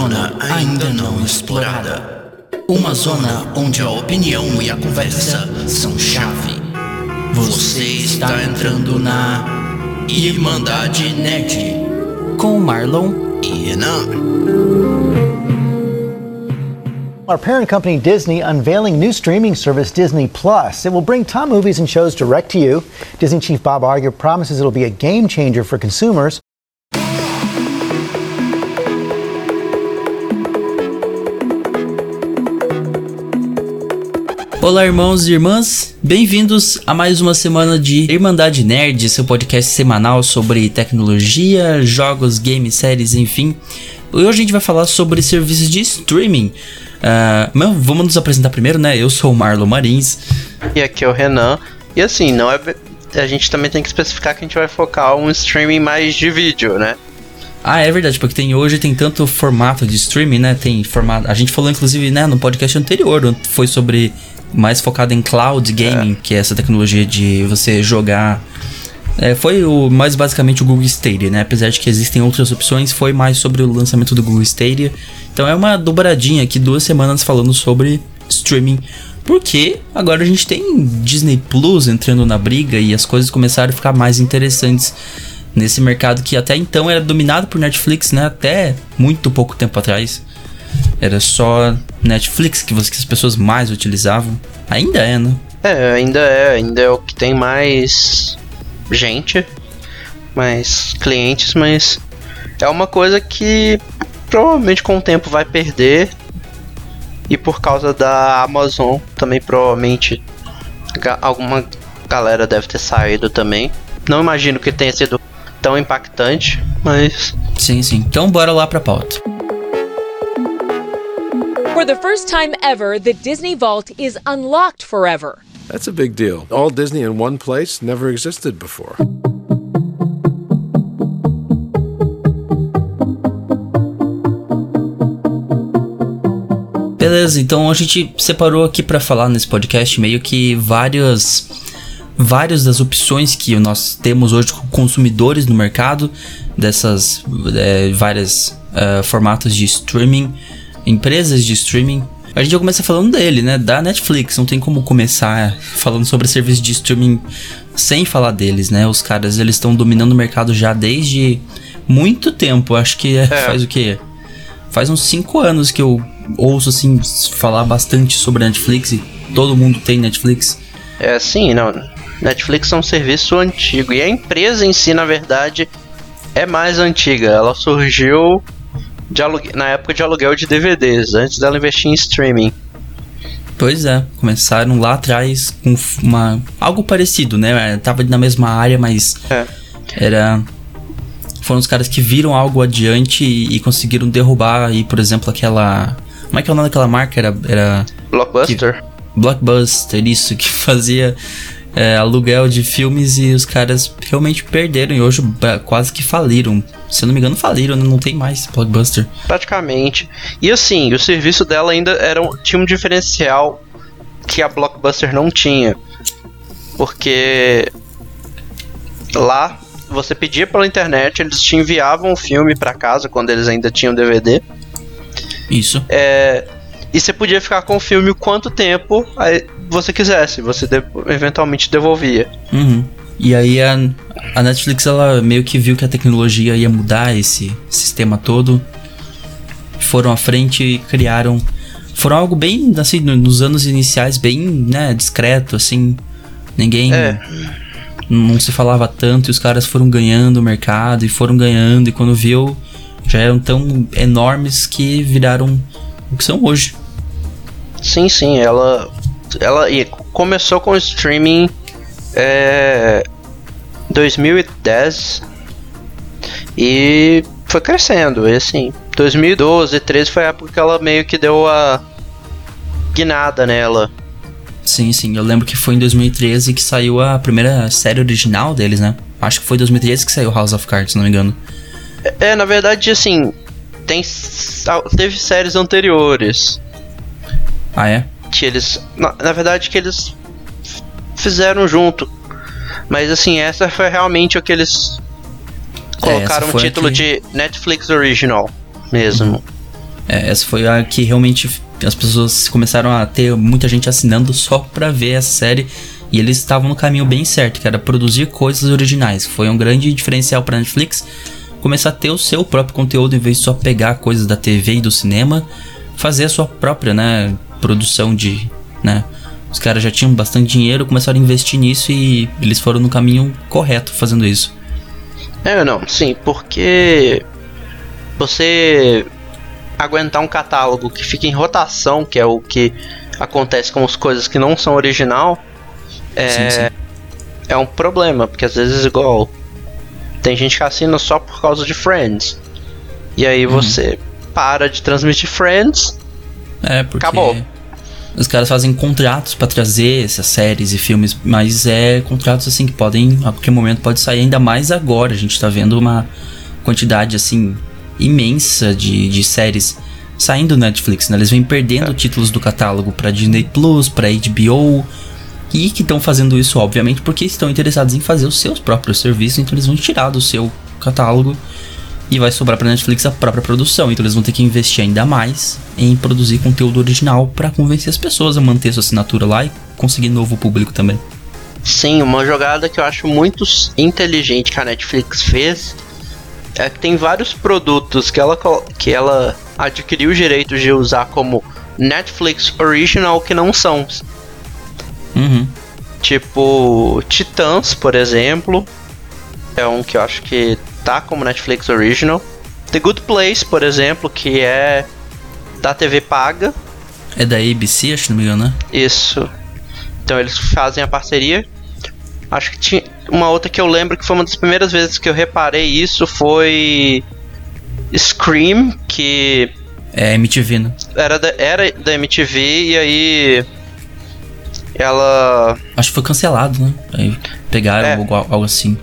zona ainda não explorada. Uma zona onde a opinião e a conversa são chave. Você está entrando na Irmandade Nerd com Marlon e Renan. Our parent company Disney unveiling new streaming service Disney Plus. It will bring top movies and shows direct to you. Disney chief Bob Iger promises it'll be a game changer for consumers. Olá, irmãos e irmãs, bem-vindos a mais uma semana de Irmandade Nerd, seu podcast semanal sobre tecnologia, jogos, games, séries, enfim. Hoje a gente vai falar sobre serviços de streaming. Uh, vamos nos apresentar primeiro, né? Eu sou o Marlon Marins. E aqui é o Renan. E assim, não é. A gente também tem que especificar que a gente vai focar um streaming mais de vídeo, né? Ah, é verdade, porque tem hoje tem tanto formato de streaming, né? Tem formato. A gente falou inclusive, né, no podcast anterior, foi sobre mais focado em cloud gaming, é. que é essa tecnologia de você jogar. É, foi o mais basicamente o Google Stadia, né? Apesar de que existem outras opções, foi mais sobre o lançamento do Google Stadia. Então é uma dobradinha aqui, duas semanas falando sobre streaming. Porque agora a gente tem Disney Plus entrando na briga e as coisas começaram a ficar mais interessantes nesse mercado que até então era dominado por Netflix, né? Até muito pouco tempo atrás. Era só Netflix que, que as pessoas mais utilizavam. Ainda é, né? É, ainda é. Ainda é o que tem mais gente, mais clientes, mas é uma coisa que provavelmente com o tempo vai perder. E por causa da Amazon também provavelmente alguma galera deve ter saído também. Não imagino que tenha sido tão impactante, mas. Sim, sim. Então bora lá pra pauta. For the first time ever, the Disney Vault is unlocked forever. That's a big deal. All Disney in one place never existed before. Beleza, então a gente separou aqui para falar nesse podcast meio que várias várias das opções que nós temos hoje como consumidores no mercado dessas é, várias uh, formatos de streaming empresas de streaming. A gente já começa falando dele, né? Da Netflix. Não tem como começar falando sobre serviços de streaming sem falar deles, né? Os caras eles estão dominando o mercado já desde muito tempo. Acho que é. faz o quê? Faz uns 5 anos que eu ouço assim falar bastante sobre a Netflix e todo mundo tem Netflix. É, sim, não. Netflix é um serviço antigo e a empresa em si, na verdade, é mais antiga. Ela surgiu na época de aluguel de DVDs, antes dela investir em streaming. Pois é, começaram lá atrás com uma algo parecido, né? Tava na mesma área, mas é. era foram os caras que viram algo adiante e, e, conseguiram derrubar aí, por exemplo, aquela como é que é o nome daquela marca? Era era Blockbuster. Que, Blockbuster, isso que fazia é, aluguel de filmes e os caras realmente perderam e hoje quase que faliram. Se eu não me engano, faliram, não tem mais Blockbuster. Praticamente. E assim, o serviço dela ainda era um, tinha um diferencial que a Blockbuster não tinha. Porque lá você pedia pela internet, eles te enviavam o filme para casa quando eles ainda tinham DVD. Isso. É, e você podia ficar com o filme quanto tempo você quisesse, você de eventualmente devolvia. Uhum. E aí a, a Netflix ela meio que viu que a tecnologia ia mudar esse sistema todo. Foram à frente e criaram. Foram algo bem, assim, nos anos iniciais, bem, né, discreto, assim. Ninguém. É. Não se falava tanto e os caras foram ganhando o mercado e foram ganhando. E quando viu, já eram tão enormes que viraram o que são hoje. Sim, sim, ela ela começou com o streaming é, 2010 e foi crescendo, e assim, 2012, 13 foi a época que ela meio que deu a guinada nela. Sim, sim, eu lembro que foi em 2013 que saiu a primeira série original deles, né? Acho que foi 2013 que saiu House of Cards, se não me engano. É, é, na verdade, assim, tem teve séries anteriores. Ah, é? que eles. Na, na verdade, que eles fizeram junto. Mas assim, essa foi realmente o que eles colocaram é, o título que... de Netflix Original mesmo. Uhum. É, essa foi a que realmente as pessoas começaram a ter muita gente assinando só pra ver essa série. E eles estavam no caminho bem certo, que era produzir coisas originais. Foi um grande diferencial pra Netflix começar a ter o seu próprio conteúdo em vez de só pegar coisas da TV e do cinema, fazer a sua própria, né, produção de, né? Os caras já tinham bastante dinheiro, começaram a investir nisso e eles foram no caminho correto fazendo isso. É, não, sim, porque você aguentar um catálogo que fica em rotação, que é o que acontece com as coisas que não são original, é, Sim, sim. é um problema, porque às vezes igual tem gente que assina só por causa de Friends. E aí Uhum. você para de transmitir Friends, É, porque Acabou. Os caras fazem contratos pra trazer essas séries e filmes, mas é contratos assim que podem, a qualquer momento pode sair, ainda mais agora. A gente tá vendo uma quantidade assim imensa de, de séries saindo do Netflix, né? Eles vêm perdendo títulos do catálogo pra Disney Plus, pra HBO. E que estão fazendo isso, obviamente, porque estão interessados em fazer os seus próprios serviços, então eles vão tirar do seu catálogo e vai sobrar pra Netflix a própria produção. Então eles vão ter que investir ainda mais em produzir conteúdo original pra convencer as pessoas a manter sua assinatura lá e conseguir novo público também. Sim, uma jogada que eu acho muito inteligente que a Netflix fez é que tem vários produtos que ela, que ela adquiriu os direitos de usar como Netflix Original que não são. Uhum. Tipo, Titãs, por exemplo, é um que eu acho que tá como Netflix Original. The Good Place, por exemplo, que é da TV paga. É da ABC, acho, se não me engano, né? Isso. Então eles fazem a parceria. Acho que tinha uma outra que eu lembro que foi uma das primeiras vezes que eu reparei isso foi Scream, que É MTV, né? era da, era da MTV e aí ela Acho que foi cancelado, né? Aí pegaram É. algo, algo assim.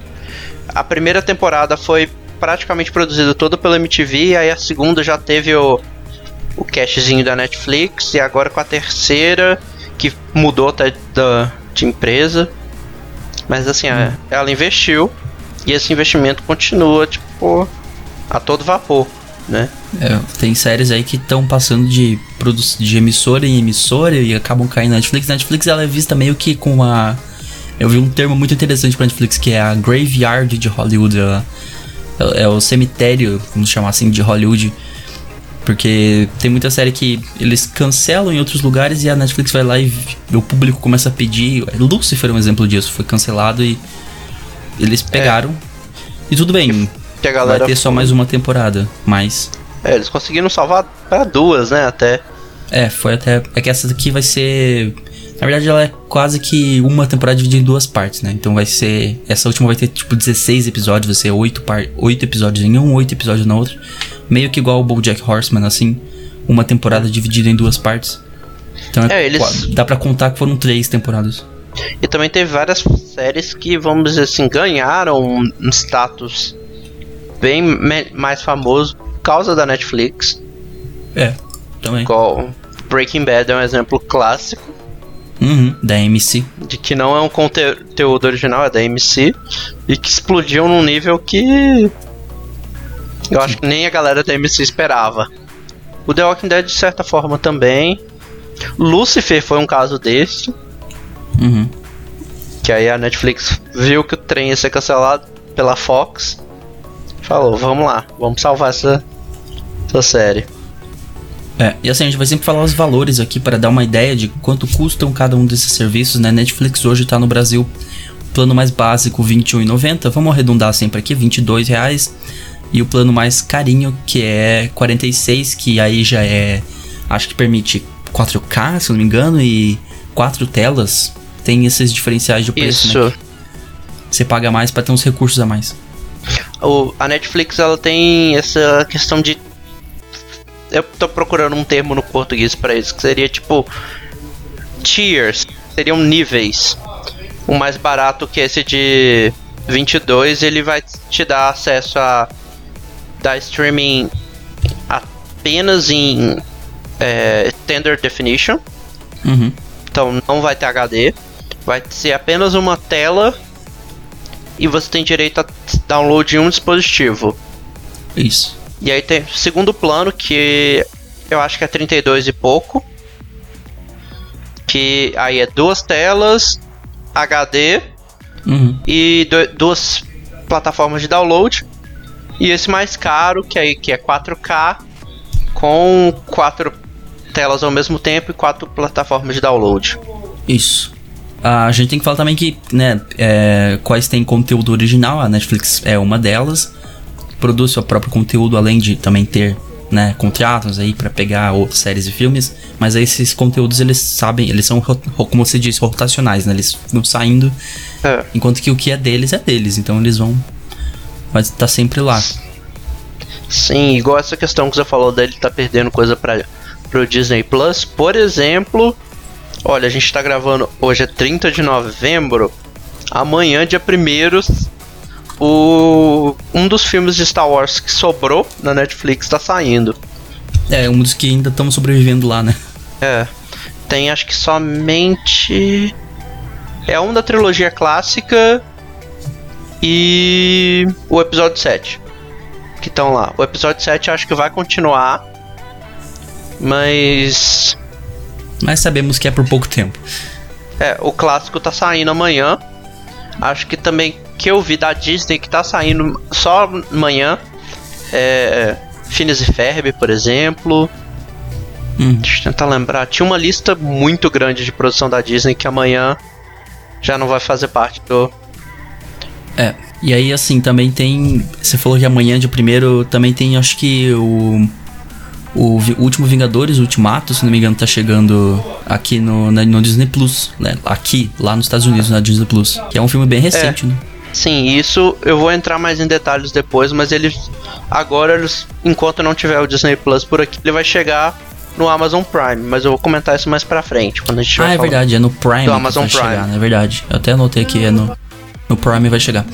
A primeira temporada foi praticamente produzida toda pela MTV, aí a segunda já teve o, o cashzinho da Netflix, e agora com a terceira, que mudou até da, de empresa. Mas assim, a- ela investiu, e esse investimento continua, tipo, a todo vapor, né? É, tem séries aí que estão passando de, de emissora em emissora e acabam caindo na Netflix. Netflix ela é vista meio que com a. Eu vi um termo muito interessante pra Netflix que é a graveyard de Hollywood. É, é o cemitério, vamos chamar assim, de Hollywood. Porque tem muita série que eles cancelam em outros lugares e a Netflix vai lá e o público começa a pedir. Lucifer é um exemplo disso, foi cancelado e eles pegaram. E tudo bem, Que a vai ter só foi- mais uma temporada, mas É, eles conseguiram salvar para duas, né? Até. É, foi até. É que essa daqui vai ser. Na verdade, ela é quase que uma temporada dividida em duas partes, né? Então vai ser. Essa última vai ter tipo 16 episódios, vai ser 8, par... 8 episódios em um, 8 episódios na outra. Meio que igual o Bojack Horseman, assim. Uma temporada dividida em duas partes. Então é, É, eles- dá pra contar que foram três temporadas. E também teve várias séries que, vamos dizer assim, ganharam um status bem mais famoso por causa da Netflix. É, também. Igual Breaking Bad é um exemplo clássico Uhum, da MC. de que não é um conte- conteúdo original, é da MC, e que explodiu num nível que eu acho que nem a galera da MC esperava. O The Walking Dead, de certa forma, também. Lucifer foi um caso desse. Uhum. Que aí a Netflix viu que o trem ia ser cancelado pela Fox. Falou, vamos lá, vamos salvar essa, essa série. É, e assim, a gente vai sempre falar os valores aqui para dar uma ideia de quanto custam cada um desses serviços, né? Netflix hoje tá no Brasil, plano mais básico R$ 21,90, vamos arredondar sempre aqui, 22 reais. E o plano mais carinho, que é 46, que aí já é, acho que permite 4K, se eu não me engano, e quatro telas. Tem esses diferenciais de preço, Isso. né? Você paga mais para ter uns recursos a mais. O, a Netflix ela tem essa questão de. Eu tô procurando um termo no português pra isso, que seria tipo. Tiers. Seriam níveis. O mais barato que esse de 22, ele vai te dar acesso a. dar streaming apenas em. É, Standard Definition. Uhum. Então não vai ter HD. Vai ser apenas uma tela. E você tem direito a download em um dispositivo. Isso. E aí tem o segundo plano que eu acho que é 32 e pouco. Que aí é duas telas, HD Uhum. e do- duas plataformas de download. E esse mais caro, que aí que é 4K, com quatro telas ao mesmo tempo e quatro plataformas de download. Isso. Ah, a gente tem que falar também que, né, é, quais tem conteúdo original, a Netflix é uma delas. Produz seu próprio conteúdo, além de também ter, né, contratos aí pra pegar outras séries e filmes. Mas aí esses conteúdos, eles sabem, eles são, como você disse, rotacionais, né? Eles vão saindo, É. enquanto que o que é deles é deles. Então eles vão... Mas tá sempre lá. Sim, igual essa questão que você falou dele tá perdendo coisa para pro Disney Plus. Por exemplo, olha, a gente tá gravando hoje é 30 de novembro. Amanhã, dia 1 o um dos filmes de Star Wars que sobrou na Netflix tá saindo. É, um dos que ainda estão sobrevivendo lá, né? É. Tem acho que somente é um da trilogia clássica e o episódio 7 que estão lá. O episódio 7 eu acho que vai continuar, mas Mas sabemos que é por pouco tempo. é, o clássico tá saindo amanhã. Acho que também que eu vi da Disney que tá saindo só amanhã é Phineas e Ferb, por exemplo. Hum. Deixa eu tentar lembrar. Tinha uma lista muito grande de produção da Disney que amanhã já não vai fazer parte do. É, e aí assim, também tem. Você falou que amanhã de primeiro também tem, acho que o. O Último Vingadores, o Ultimato, se não me engano, tá chegando aqui no, na- no Disney Plus, né? Aqui, lá nos Estados Unidos, na Disney Plus. Que é um filme bem recente, né? Sim, isso eu vou entrar mais em detalhes depois, mas ele. Agora, eles, enquanto não tiver o Disney Plus por aqui, ele vai chegar no Amazon Prime. Mas eu vou comentar isso mais pra frente, quando a gente Ah, é verdade, é no Prime Do que Amazon vai Prime. chegar, né? É verdade. Eu até anotei aqui, é no, no Prime vai chegar.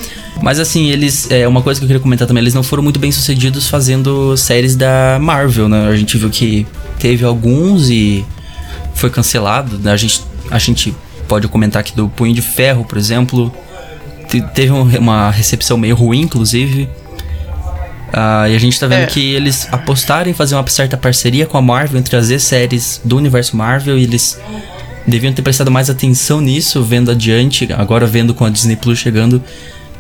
Mas assim, eles. É uma coisa que eu queria comentar também, eles não foram muito bem sucedidos fazendo séries da Marvel, né? A gente viu que teve alguns e foi cancelado. né? A gente, a gente pode comentar aqui do Punho de Ferro, por exemplo. Te- Teve um- uma recepção meio ruim, inclusive. Ah, e a gente tá vendo É. que eles apostaram em fazer uma certa parceria com a Marvel, em trazer séries do universo Marvel, e eles deviam ter prestado mais atenção nisso, vendo adiante, agora vendo com a Disney Plus chegando.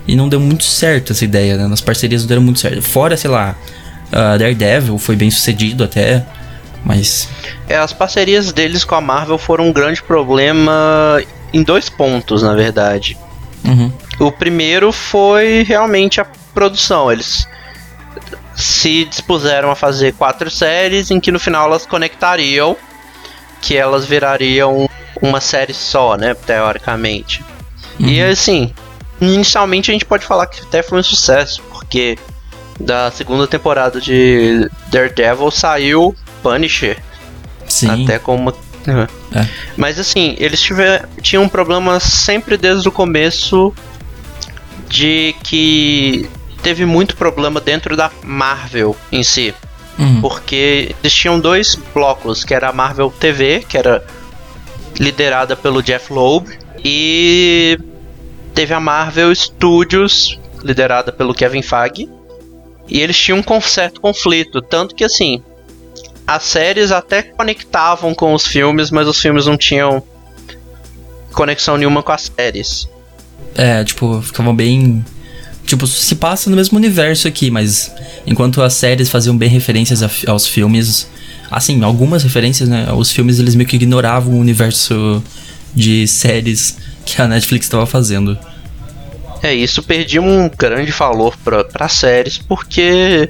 E não deu muito certo essa ideia, né? Nas parcerias não deram muito certo. Fora, sei lá, ah, Daredevil foi bem sucedido até, mas. É, as parcerias deles com a Marvel foram um grande problema em dois pontos, na verdade. Uhum. O primeiro foi realmente a produção. Eles se dispuseram a fazer quatro séries em que no final elas conectariam, que elas virariam uma série só, né, teoricamente. E assim, inicialmente a gente pode falar que até foi um sucesso, porque da segunda temporada de Daredevil saiu Punisher, Sim. até com uma. É. Mas assim, eles tiver, tinham um problema sempre desde o começo de que teve muito problema dentro da Marvel em si. Uhum. Porque existiam dois blocos, que era a Marvel TV, que era liderada pelo Jeff Loeb, e teve a Marvel Studios, liderada pelo Kevin Feige, e eles tinham um certo conflito, tanto que assim, as séries até conectavam com os filmes, mas os filmes não tinham conexão nenhuma com as séries. É, tipo, ficavam bem. Tipo, se passa no mesmo universo aqui, mas enquanto as séries faziam bem referências a aos filmes, assim, algumas referências, né? Os filmes eles meio que ignoravam o universo de séries que a Netflix estava fazendo. É, isso perdia um grande valor para séries, porque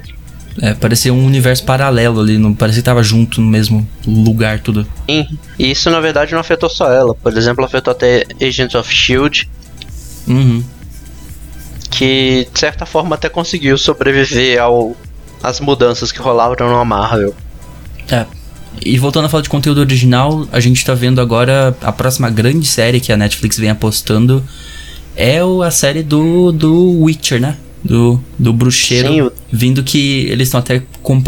É, parecia um universo paralelo ali, não parecia que tava junto no mesmo lugar, tudo. Sim, e isso na verdade não afetou só ela. Por exemplo, afetou até Agents of Shield, Uhum. que de certa forma até conseguiu sobreviver ao às mudanças que rolavam na Marvel. É. E voltando a falar de conteúdo original, a gente tá vendo agora a próxima grande série que a Netflix vem apostando é o- a série do, do Witcher, né? Do, do bruxeiro. Sim, Vindo que eles estão até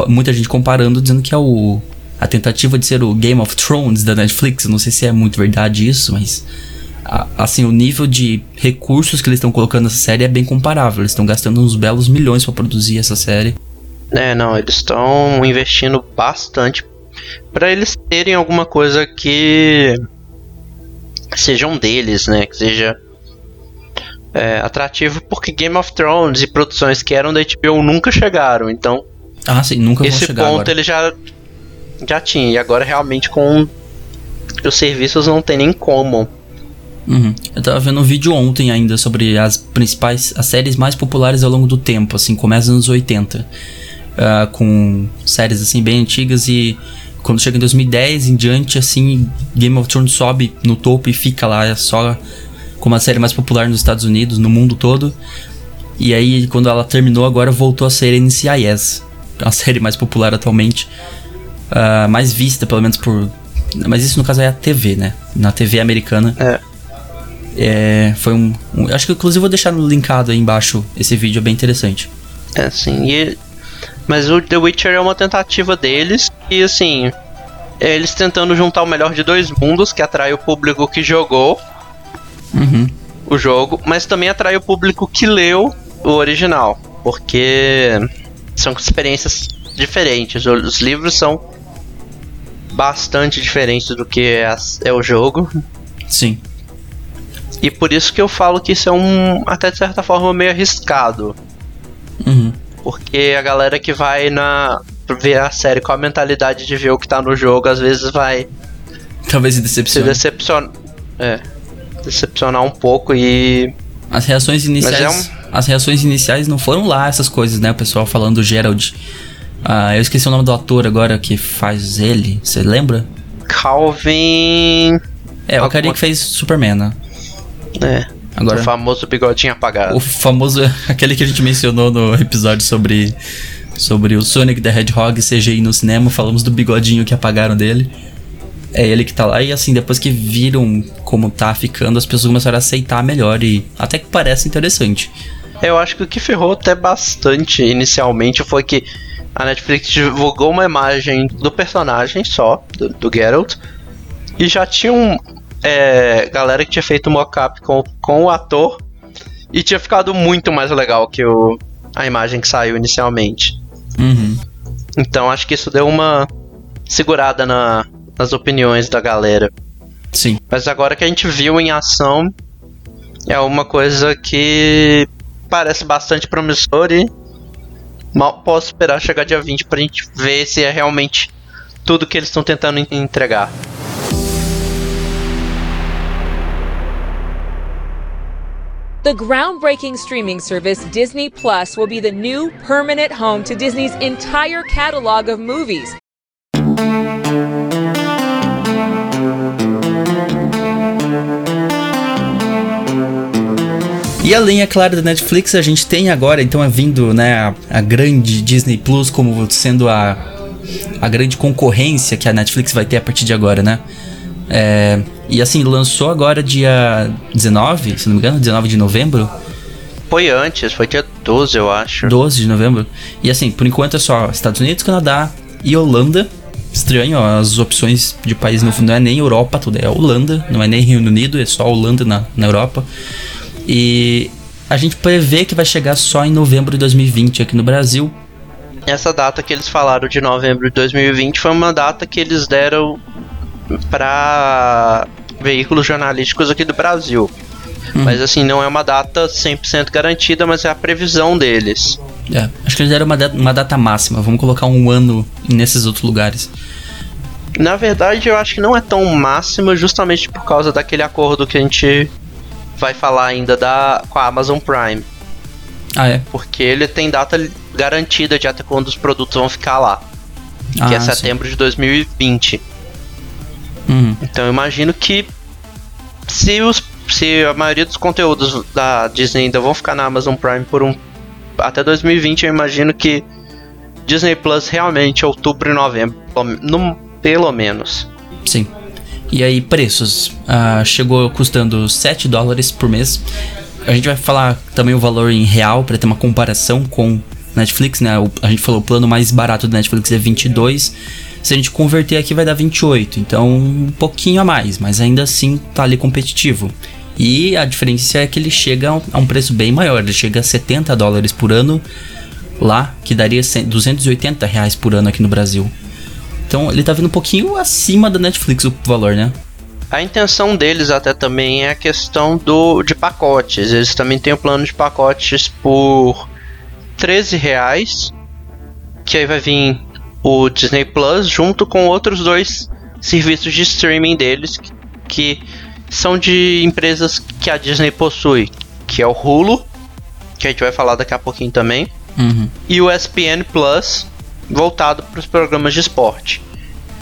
muita gente comparando, dizendo que é o a tentativa de ser o Game of Thrones da Netflix. Não sei se é muito verdade isso, mas a- assim, o nível de recursos que eles estão colocando nessa série é bem comparável. Eles estão gastando uns belos milhões pra produzir essa série. É, não, eles estão investindo bastante. Pra eles terem alguma coisa que sejam deles, né? Que seja é, atrativo, porque Game of Thrones e produções que eram da HBO nunca chegaram. Então, Ah, sim, nunca esse ponto agora. ele já já tinha. E agora realmente com os serviços não tem nem como. Uhum. Eu tava vendo um vídeo ontem ainda sobre as principais, as séries mais populares ao longo do tempo, assim, começa nos anos 80. ah, com séries assim bem antigas e quando chega em 2010 em diante, assim, Game of Thrones sobe no topo e fica lá, é só como a série mais popular nos Estados Unidos, no mundo todo. E aí, quando ela terminou, agora voltou a ser NCIS, a série mais popular atualmente. ah, mais vista, pelo menos por. Mas isso no caso é a TV, né? Na TV americana. É. É, foi um, um- Acho que inclusive vou deixar no linkado aí embaixo esse vídeo, é bem interessante. É assim, e, mas o The Witcher é uma tentativa deles e assim, é eles tentando juntar o melhor de dois mundos, que atrai o público que jogou Uhum. o jogo, mas também atrai o público que leu o original, porque são experiências diferentes. Os livros são bastante diferentes do que é, é o jogo. Sim. E por isso que eu falo que isso é um, até de certa forma, meio arriscado. Uhum. Porque a galera que vai na ver a série com a mentalidade de ver o que tá no jogo, às vezes vai Talvez se se decepcione. decepcionar. É. Decepcionar um pouco e. As reações iniciais. é As reações iniciais não foram lá essas coisas, né? O pessoal falando do Gerald. Ah, eu esqueci o nome do ator agora que faz ele. Você lembra? Calvin. É, o Alguma- carinha que fez Superman, né? É. Agora- O famoso bigodinho apagado. O famoso. Aquele que a gente mencionou no episódio sobre. Sobre o Sonic the Hedgehog CGI no cinema. Falamos do bigodinho que apagaram dele. É ele que tá lá. E assim, depois que viram como tá ficando, as pessoas começaram a aceitar melhor. E até que parece interessante. Eu acho que o que ferrou até bastante inicialmente foi que a Netflix divulgou uma imagem do personagem só, do, do Geralt, e já tinha um, é, galera que tinha feito mock-up com, com o ator e tinha ficado muito mais legal que o, a imagem que saiu inicialmente. Uhum. Então acho que isso deu uma segurada na- nas opiniões da galera. Sim. Mas agora que a gente viu em ação, é uma coisa que parece bastante promissor e mal posso esperar chegar dia 20 pra gente ver se é realmente tudo que eles estão tentando en- entregar. The groundbreaking streaming service Disney Plus will be the new permanent home to Disney's entire catalog of movies. E além, é claro, da Netflix, a gente tem agora, então é vindo, né, a, a grande Disney Plus como sendo a, a grande concorrência que a Netflix vai ter a partir de agora, né? É, e assim, lançou agora dia 19, se não me engano, 19 de novembro, Foi antes, foi dia 12, eu acho. 12 de novembro. E assim, por enquanto é só Estados Unidos, Canadá e Holanda. Estranho, ó, as opções de país no fundo não é nem Europa, tudo é Holanda, não é nem Reino Unido, é só Holanda na, na Europa. E a gente prevê que vai chegar só em novembro de 2020 aqui no Brasil. Essa data que eles falaram de novembro de 2020 foi uma data que eles deram pra veículos jornalísticos aqui do Brasil. Mas assim, não é uma data 100% garantida, mas é a previsão deles. É, acho que eles deram uma data, uma data máxima, vamos colocar um ano nesses outros lugares. Na verdade, eu acho que não é tão máxima justamente por causa daquele acordo que a gente vai falar ainda da, com a Amazon Prime. Ah, é? Porque ele tem data garantida de até quando os produtos vão ficar lá. Ah, que é sim. setembro de 2020. Uhum. Então eu imagino que se, os, se a maioria dos conteúdos da Disney ainda vão ficar na Amazon Prime por um até 2020, eu imagino que Disney Plus realmente outubro e novembro, pelo- no, pelo menos. Sim. E aí, preços. Ah, chegou custando 7 dólares por mês. A gente vai falar também o valor em real para ter uma comparação com Netflix, né? O- a gente falou o plano mais barato da Netflix é 22. Se a gente converter aqui vai dar 28, então um pouquinho a mais, mas ainda assim tá ali competitivo. E a diferença é que ele chega a um- preço bem maior, ele chega a 70 dólares por ano lá, que daria 100 280 reais por ano aqui no Brasil. Então ele tá vindo um pouquinho acima da Netflix o valor, né? A intenção deles até também é a questão do de pacotes. Eles também têm o um plano de pacotes por 13 reais, que aí vai vir o Disney Plus junto com outros dois serviços de streaming deles que, que são de empresas que a Disney possui, que é o Hulu, que a gente vai falar daqui a pouquinho também, Uhum. e o ESPN Plus, voltado para os programas de esporte.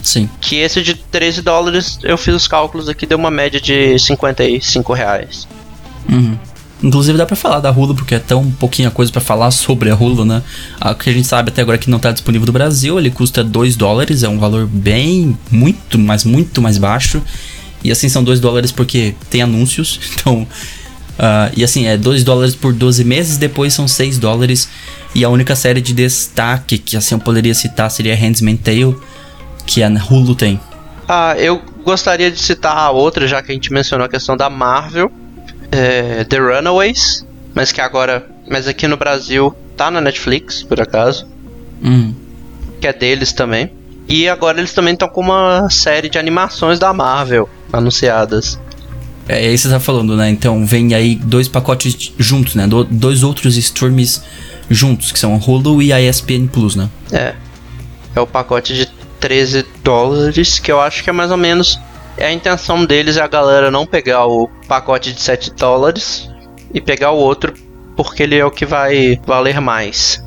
Sim. Que esse de 13 dólares, eu fiz os cálculos aqui, deu uma média de 55 reais. Uhum. Inclusive dá pra falar da Hulu, porque é tão pouquinha coisa pra falar sobre a Hulu, né? O que a gente sabe até agora que não tá disponível no Brasil, ele custa 2 dólares, é um valor bem, muito, mas muito mais baixo. E assim, são 2 dólares porque tem anúncios, então... Uh, e assim, é 2 dólares por 12 meses, depois são 6 dólares. E a única série de destaque que assim eu poderia citar seria Handmaid's Tale, que a Hulu tem. Ah, eu gostaria de citar a outra, já que a gente mencionou a questão da Marvel, é, The Runaways, mas que agora, mas aqui no Brasil tá na Netflix, por acaso, Hum. que é deles também. E agora eles também estão com uma série de animações da Marvel anunciadas. É, é isso que você tá falando, né? Então vem aí dois pacotes juntos, né? Do- dois outros streams juntos, que são a Hulu e a ESPN Plus, né? É. É o pacote de 13 dólares, que eu acho que é mais ou menos. É a intenção deles é a galera não pegar o pacote de 7 dólares e pegar o outro, porque ele é o que vai valer mais.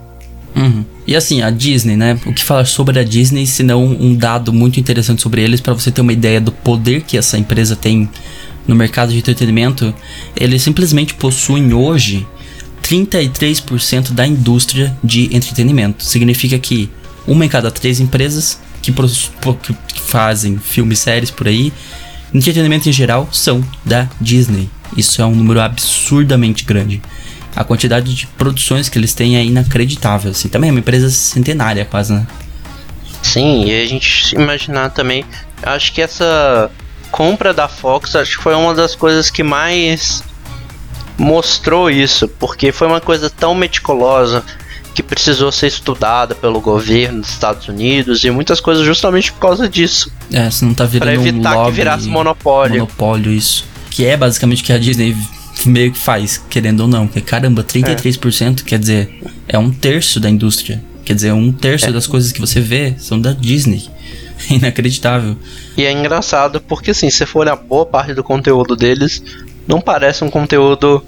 Uhum. E assim, a Disney, né? O que falar sobre a Disney, se não um dado muito interessante sobre eles, pra você ter uma ideia do poder que essa empresa tem no mercado de entretenimento, eles simplesmente possuem hoje 33% da indústria de entretenimento. Significa que uma em cada três empresas que, que fazem filmes séries por aí, entretenimento em geral, são da Disney. Isso é um número absurdamente grande. A quantidade de produções que eles têm é inacreditável. Assim. Também é uma empresa centenária, quase, né? Sim, e a gente imaginar também. Acho que essa compra da Fox acho que foi uma das coisas que mais mostrou isso, porque foi uma coisa tão meticulosa que precisou ser estudada pelo governo dos Estados Unidos e muitas coisas justamente por causa disso, É, se não tá virando Pra evitar um que lobby, virasse monopólio. Monopólio, isso. Que é basicamente o que a Disney meio que faz, querendo ou não. Porque, caramba, 33% quer dizer, é um terço da indústria. Quer dizer, um terço É. das coisas que você vê são da Disney. Inacreditável. E é engraçado porque assim, se for olhar boa parte do conteúdo deles, não parece um conteúdo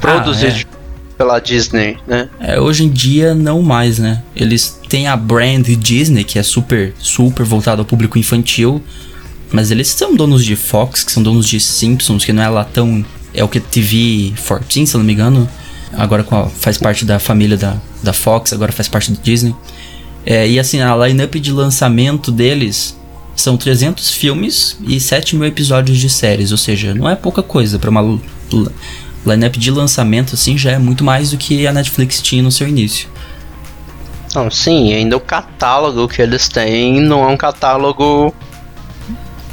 produzido pela Disney, né? É, hoje em dia, não mais, né? Eles têm a brand Disney, que é super, super voltada ao público infantil. Mas eles são donos de Fox, que são donos de Simpsons, que não é lá tão. É o que TV 14, se eu não me engano. Agora a- faz parte da família da, da Fox, agora faz parte da Disney. É, e assim, a lineup de lançamento deles são 300 filmes e 7 mil episódios de séries. Ou seja, não é pouca coisa para uma lineup de lançamento, assim, já é muito mais do que a Netflix tinha no seu início. Não, sim, ainda o catálogo que eles têm não é um catálogo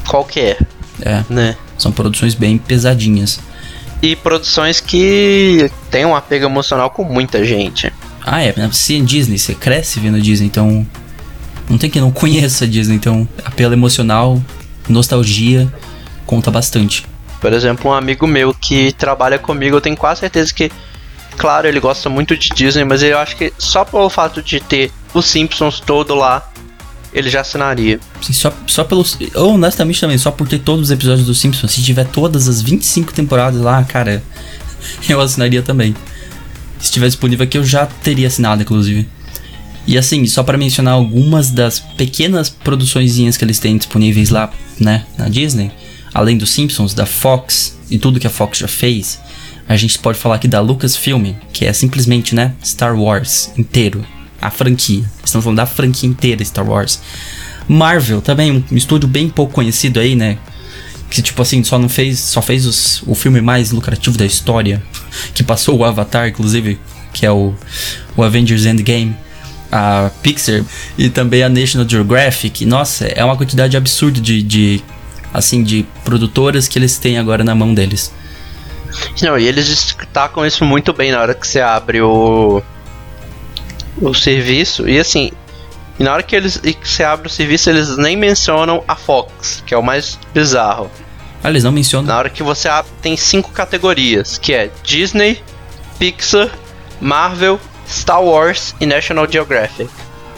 qualquer, É, né? são produções bem pesadinhas. E produções que têm um apego emocional com muita gente. Ah, é, se é Disney, você cresce vendo Disney, então. Não tem quem não conheça a Disney, então apelo emocional, nostalgia, conta bastante. Por exemplo, um amigo meu que trabalha comigo, eu tenho quase certeza que, claro, ele gosta muito de Disney, mas eu acho que só pelo fato de ter os Simpsons todo lá, ele já assinaria. Assim, só, só pelos. Ou honestamente também, só por ter todos os episódios do Simpsons. Se tiver todas as 25 temporadas lá, cara, eu assinaria também. Se estiver disponível aqui, eu já teria assinado, inclusive. E assim, só para mencionar algumas das pequenas produçõezinhas que eles têm disponíveis lá, né, na Disney, além dos Simpsons, da Fox e tudo que a Fox já fez, a gente pode falar aqui da Lucasfilm, que é simplesmente, né, Star Wars inteiro, a franquia. Estamos falando da franquia inteira Star Wars. Marvel também, um estúdio bem pouco conhecido aí, né? Que tipo assim, só não fez, só fez os- o filme mais lucrativo da história, que passou o Avatar, inclusive, que é o, o Avengers Endgame, a Pixar e também a National Geographic. Nossa, é uma quantidade absurda de, de assim, de produtoras que eles têm agora na mão deles. Não, e eles destacam isso muito bem na hora que você abre o o serviço. E assim, E na hora que eles e que você abre o serviço, eles nem mencionam a Fox, que é o mais bizarro. Ah, eles não mencionam. Na hora que você abre, tem cinco categorias, que é Disney, Pixar, Marvel, Star Wars e National Geographic.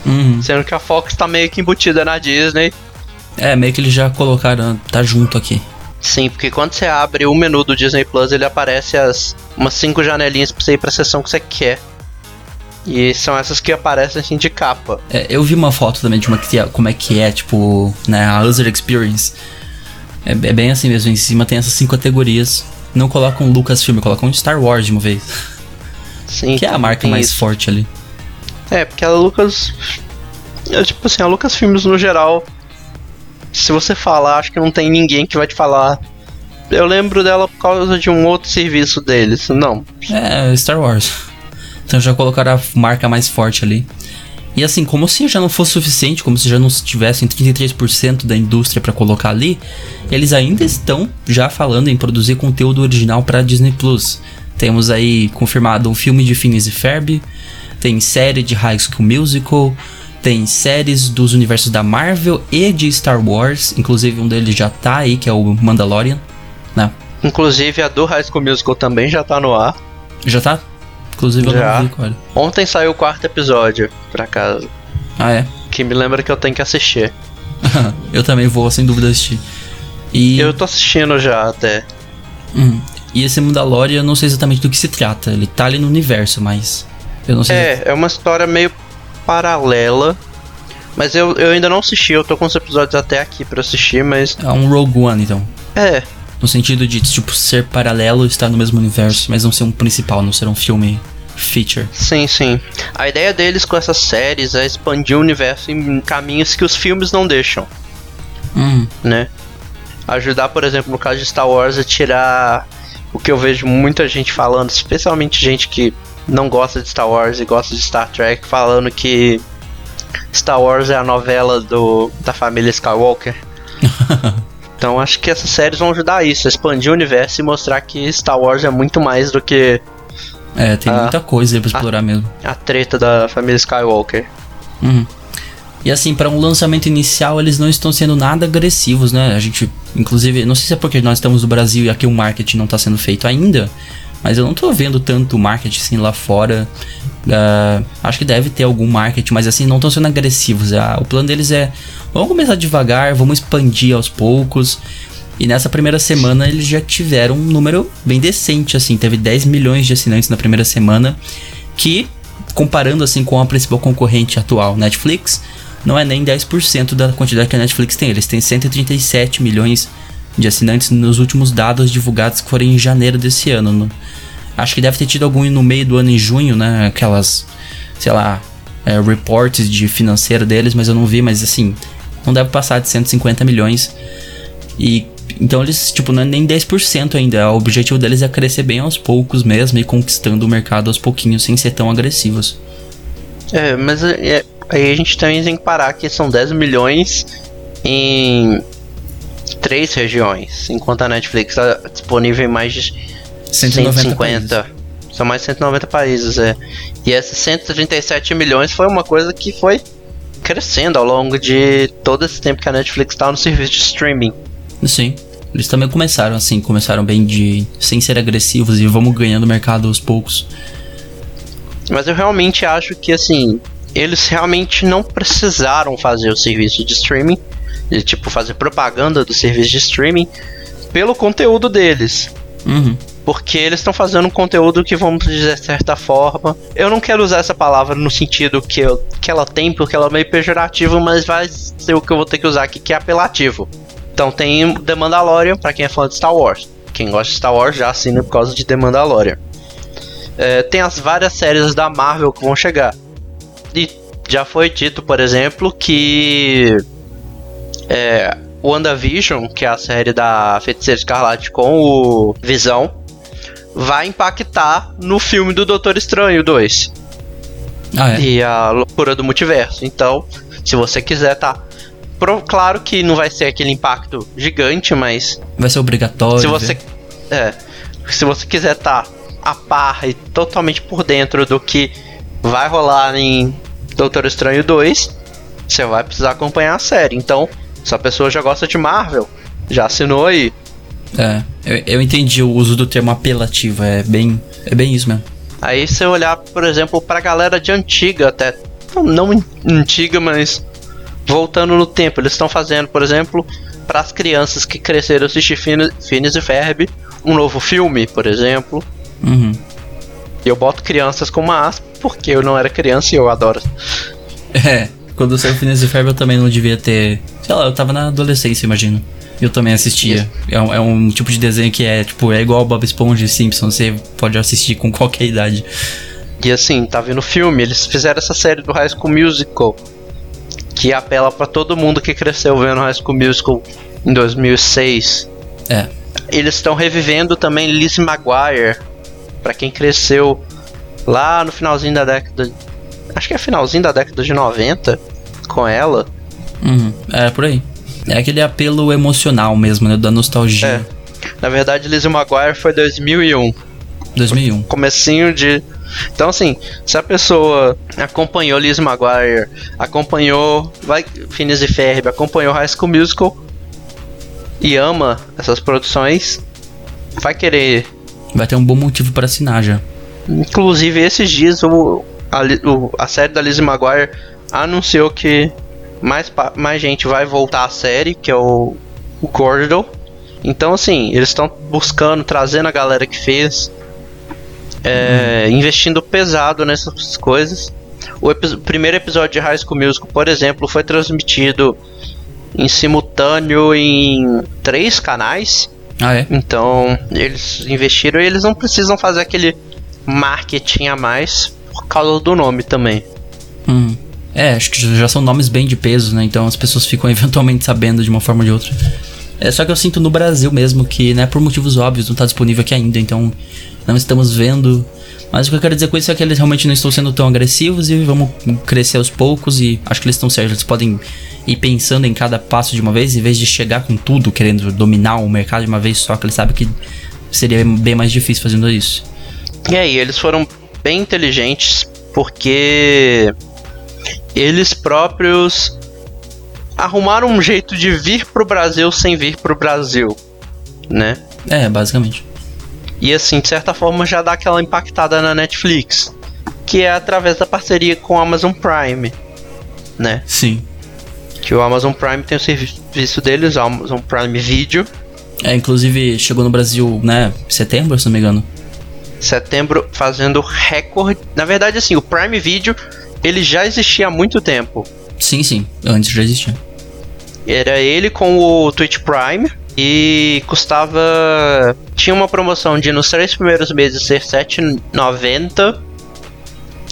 Uhum. Sendo que a Fox tá meio que embutida na Disney. É, meio que eles já colocaram, tá junto aqui. Sim, porque quando você abre o menu do Disney Plus, ele aparece as umas cinco janelinhas pra você ir pra seção que você quer. E são essas que aparecem assim de capa. É, eu vi uma foto também de uma que tem- como é que é, tipo, né, a User Experience. É, é bem assim mesmo, em cima tem essas cinco categorias. Não colocam Lucasfilm, colocam Star Wars de uma vez. Sim, Que é a marca mais isso. forte ali. É, porque a Lucas. É, tipo assim, a Lucas Filmes no geral. Se você falar, acho que não tem ninguém que vai te falar. Eu lembro dela por causa de um outro serviço deles. Não. É, Star Wars. Então já colocaram a marca mais forte ali. E assim, como se já não fosse suficiente, como se já não tivessem 33% da indústria pra colocar ali, eles ainda estão já falando em produzir conteúdo original pra Disney Plus. Temos aí confirmado um filme de Phineas e Ferb, tem série de High School Musical, tem séries dos universos da Marvel e de Star Wars, inclusive um deles já tá aí, que é o Mandalorian, né? Inclusive a do High School Musical também já tá no ar. Já tá? Inclusive eu Já. não vi, cara. Ontem saiu o quarto episódio, por acaso. Ah, é? Que me lembra que eu tenho que assistir. eu também vou, sem dúvida, assistir. E, Eu tô assistindo já até. Hum, e esse Mandalorian, eu não sei exatamente do que se trata. Ele tá ali no universo, mas. Eu não sei. É, é uma história meio paralela. Mas eu, eu ainda não assisti, eu tô com os episódios até aqui pra assistir, mas. É um Rogue One, então. É, No sentido de, tipo, ser paralelo, estar no mesmo universo, mas não ser um principal, não ser um filme feature. sim, sim. A ideia deles com essas séries é expandir o universo em caminhos que os filmes não deixam, Hum, né? Ajudar, por exemplo, no caso de Star Wars, a tirar o que eu vejo muita gente falando, especialmente gente que não gosta de Star Wars e gosta de Star Trek, falando que Star Wars é a novela do, da família Skywalker. Então acho que essas séries vão ajudar a isso, a expandir o universo e mostrar que Star Wars é muito mais do que é, tem Ah. muita coisa aí pra explorar mesmo. a treta da família Skywalker. Uhum. E assim, para um lançamento inicial, eles não estão sendo nada agressivos, né? A gente, inclusive, não sei se é porque nós estamos no Brasil e aqui o marketing não tá sendo feito ainda, mas eu não tô vendo tanto marketing assim lá fora. Ah, acho que deve ter algum marketing, mas assim, não estão sendo agressivos. Ah, o plano deles é: vamos começar devagar, vamos expandir aos poucos. E nessa primeira semana eles já tiveram um número bem decente, assim, teve 10 milhões de assinantes na primeira semana, que, comparando assim com a principal concorrente atual, Netflix, não é nem 10% da quantidade que a Netflix tem. Eles têm 137 milhões de assinantes nos últimos dados divulgados que foram em janeiro desse ano. no- Acho que deve ter tido algum no meio do ano em junho, né? Aquelas, sei lá, é, reports de financeira deles, mas eu não vi, mas assim, não deve passar de 150 milhões. E então eles, tipo, não é nem 10% ainda. O objetivo deles é crescer bem aos poucos mesmo e conquistando o mercado aos pouquinhos, sem ser tão agressivos. É, mas é, aí a gente também tem que parar que são 10 milhões em três regiões, enquanto a Netflix está disponível em mais de 190 150. São mais de 190 países, é. E esses 137 milhões foi uma coisa que foi crescendo ao longo de todo esse tempo que a Netflix está no serviço de streaming. Sim. Eles também começaram assim, começaram bem de sem ser agressivos e vamos ganhando mercado aos poucos. Mas eu realmente acho que assim, eles realmente não precisaram fazer o serviço de streaming, de tipo fazer propaganda do serviço de streaming pelo conteúdo deles. Uhum. Porque eles estão fazendo um conteúdo que, vamos dizer, de certa forma. Eu não quero usar essa palavra no sentido que, eu- que ela tem, porque ela é meio pejorativa, mas vai ser o que eu vou ter que usar aqui, que é apelativo. Então tem The Mandalorian, pra quem é fã de Star Wars. Quem gosta de Star Wars já assina por causa de The Mandalorian. É, tem as várias séries da Marvel que vão chegar. E já foi dito, por exemplo, que é, WandaVision, que é a série da Feiticeira Escarlate com o Visão, vai impactar no filme do Doutor Estranho 2 Ah, é. e a loucura do multiverso. Então, se você quiser, tá. Pro- claro que não vai ser aquele impacto gigante, mas Vai ser obrigatório. se você ver. é, se você quiser estar a par e totalmente por dentro do que vai rolar em Doutor Estranho 2, você vai precisar acompanhar a série. Então, se a pessoa já gosta de Marvel, já assinou aí. É, eu, eu entendi o uso do termo apelativo, é bem, é bem isso mesmo. Aí você olhar, por exemplo, pra galera de antiga até. Não, antiga, mas voltando no tempo. Eles estão fazendo, por exemplo, para as crianças que cresceram assistir Phineas e Ferb, um novo filme, por exemplo. Uhum. E eu boto crianças com uma aspa porque eu não era criança e eu adoro. É, quando saiu Phineas e Ferb eu também não devia ter. Sei lá, eu tava na adolescência, imagino. Eu também assistia. É um, é um, tipo de desenho que é, tipo, é igual Bob Esponja e Simpsons, você pode assistir com qualquer idade. E assim, tá vendo filme, eles fizeram essa série do High School Musical, que apela para todo mundo que cresceu vendo High School Musical em 2006. É. Eles estão revivendo também Lizzie McGuire, para quem cresceu lá no finalzinho da década. Acho que é finalzinho da década de 90 com ela. Uhum, é por aí. É aquele apelo emocional mesmo, né? Da nostalgia. É. Na verdade, Lizzie McGuire foi 2001. 2001. Comecinho de. Então, assim, se a pessoa acompanhou Lizzie McGuire, acompanhou vai, Phineas e Ferb, acompanhou High School Musical e ama essas produções, vai querer. Vai ter um bom motivo para assinar já. Inclusive, esses dias o, a, o, a série da Lizzie McGuire anunciou que mais, mais gente vai voltar à série, que é o, o Cordel. Então, assim, eles estão buscando, trazendo a galera que fez, é, hum. investindo pesado nessas coisas. O epi primeiro episódio de High School Musical, por exemplo, foi transmitido em simultâneo em três canais. Ah, é? Então, eles investiram e eles não precisam fazer aquele marketing a mais por causa do nome também. Hum. É, acho que já são nomes bem de peso, né? Então as pessoas ficam eventualmente sabendo de uma forma ou de outra. É só que eu sinto no Brasil mesmo que, né, por motivos óbvios, não tá disponível aqui ainda, então não estamos vendo. Mas o que eu quero dizer com isso é que eles realmente não estão sendo tão agressivos e vamos crescer aos poucos e acho que eles estão certos. Eles podem ir pensando em cada passo de uma vez, em vez de chegar com tudo, querendo dominar o mercado de uma vez só, que eles sabem que seria bem mais difícil fazendo isso. E aí, eles foram bem inteligentes porque eles próprios arrumaram um jeito de vir pro Brasil sem vir pro Brasil, né? É, basicamente. E assim, de certa forma já dá aquela impactada na Netflix, que é através da parceria com o Amazon Prime, né? Sim. Que o Amazon Prime tem o serviço deles, o Amazon Prime Video. É, inclusive chegou no Brasil, né, setembro, se não me engano. Setembro fazendo recorde. Na verdade, assim, o Prime Video ele já existia há muito tempo. Sim, sim, antes já existia. Era ele com o Twitch Prime e custava. Tinha uma promoção de nos três primeiros meses ser 7,90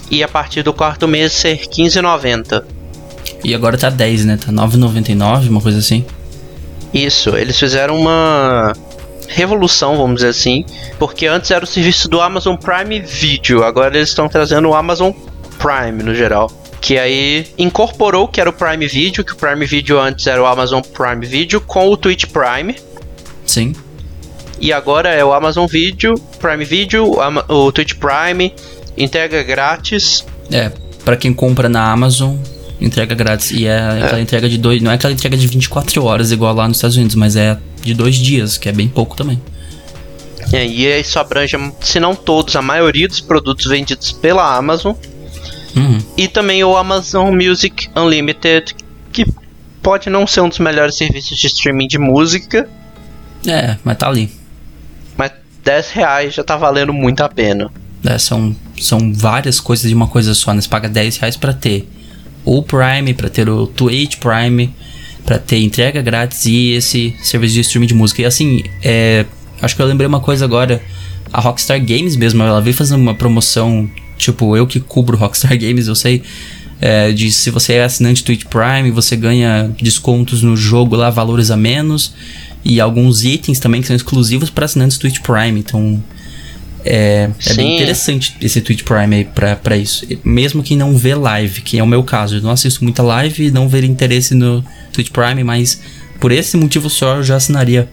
e a partir do quarto mês ser 15,90. E agora tá 10, né? Tá 9,99, uma coisa assim. Isso, eles fizeram uma revolução, vamos dizer assim, porque antes era o serviço do Amazon Prime Video, agora eles estão trazendo o Amazon Prime no geral. Que aí incorporou que era o Prime Video, que o Prime Video antes era o Amazon Prime Video, com o Twitch Prime. Sim. E agora é o Amazon Video, Prime Video, o Twitch Prime, entrega grátis. É, para quem compra na Amazon, entrega grátis. E é, é aquela entrega de dois. Não é aquela entrega de 24 horas igual lá nos Estados Unidos, mas é de dois dias, que é bem pouco também. É, e isso abrange, se não todos, a maioria dos produtos vendidos pela Amazon. Uhum. E também o Amazon Music Unlimited, que pode não ser um dos melhores serviços de streaming de música. É, mas tá ali. Mas 10 reais já tá valendo muito a pena. É, são, são várias coisas de uma coisa só, né? Você paga 10 reais pra ter o Prime, pra ter o Twitch Prime, pra ter entrega grátis e esse serviço de streaming de música. E assim, é, acho que eu lembrei uma coisa agora. A Rockstar Games mesmo, ela veio fazendo uma promoção Tipo, eu que cubro Rockstar Games, eu sei. É, de se você é assinante Twitch Prime, você ganha descontos no jogo lá, valores a menos. E alguns itens também que são exclusivos para assinantes Twitch Prime. Então. É, é bem interessante esse Twitch Prime aí pra, pra isso. Mesmo quem não vê live, que é o meu caso. Eu não assisto muita live e não ver interesse no Twitch Prime, mas por esse motivo só eu já assinaria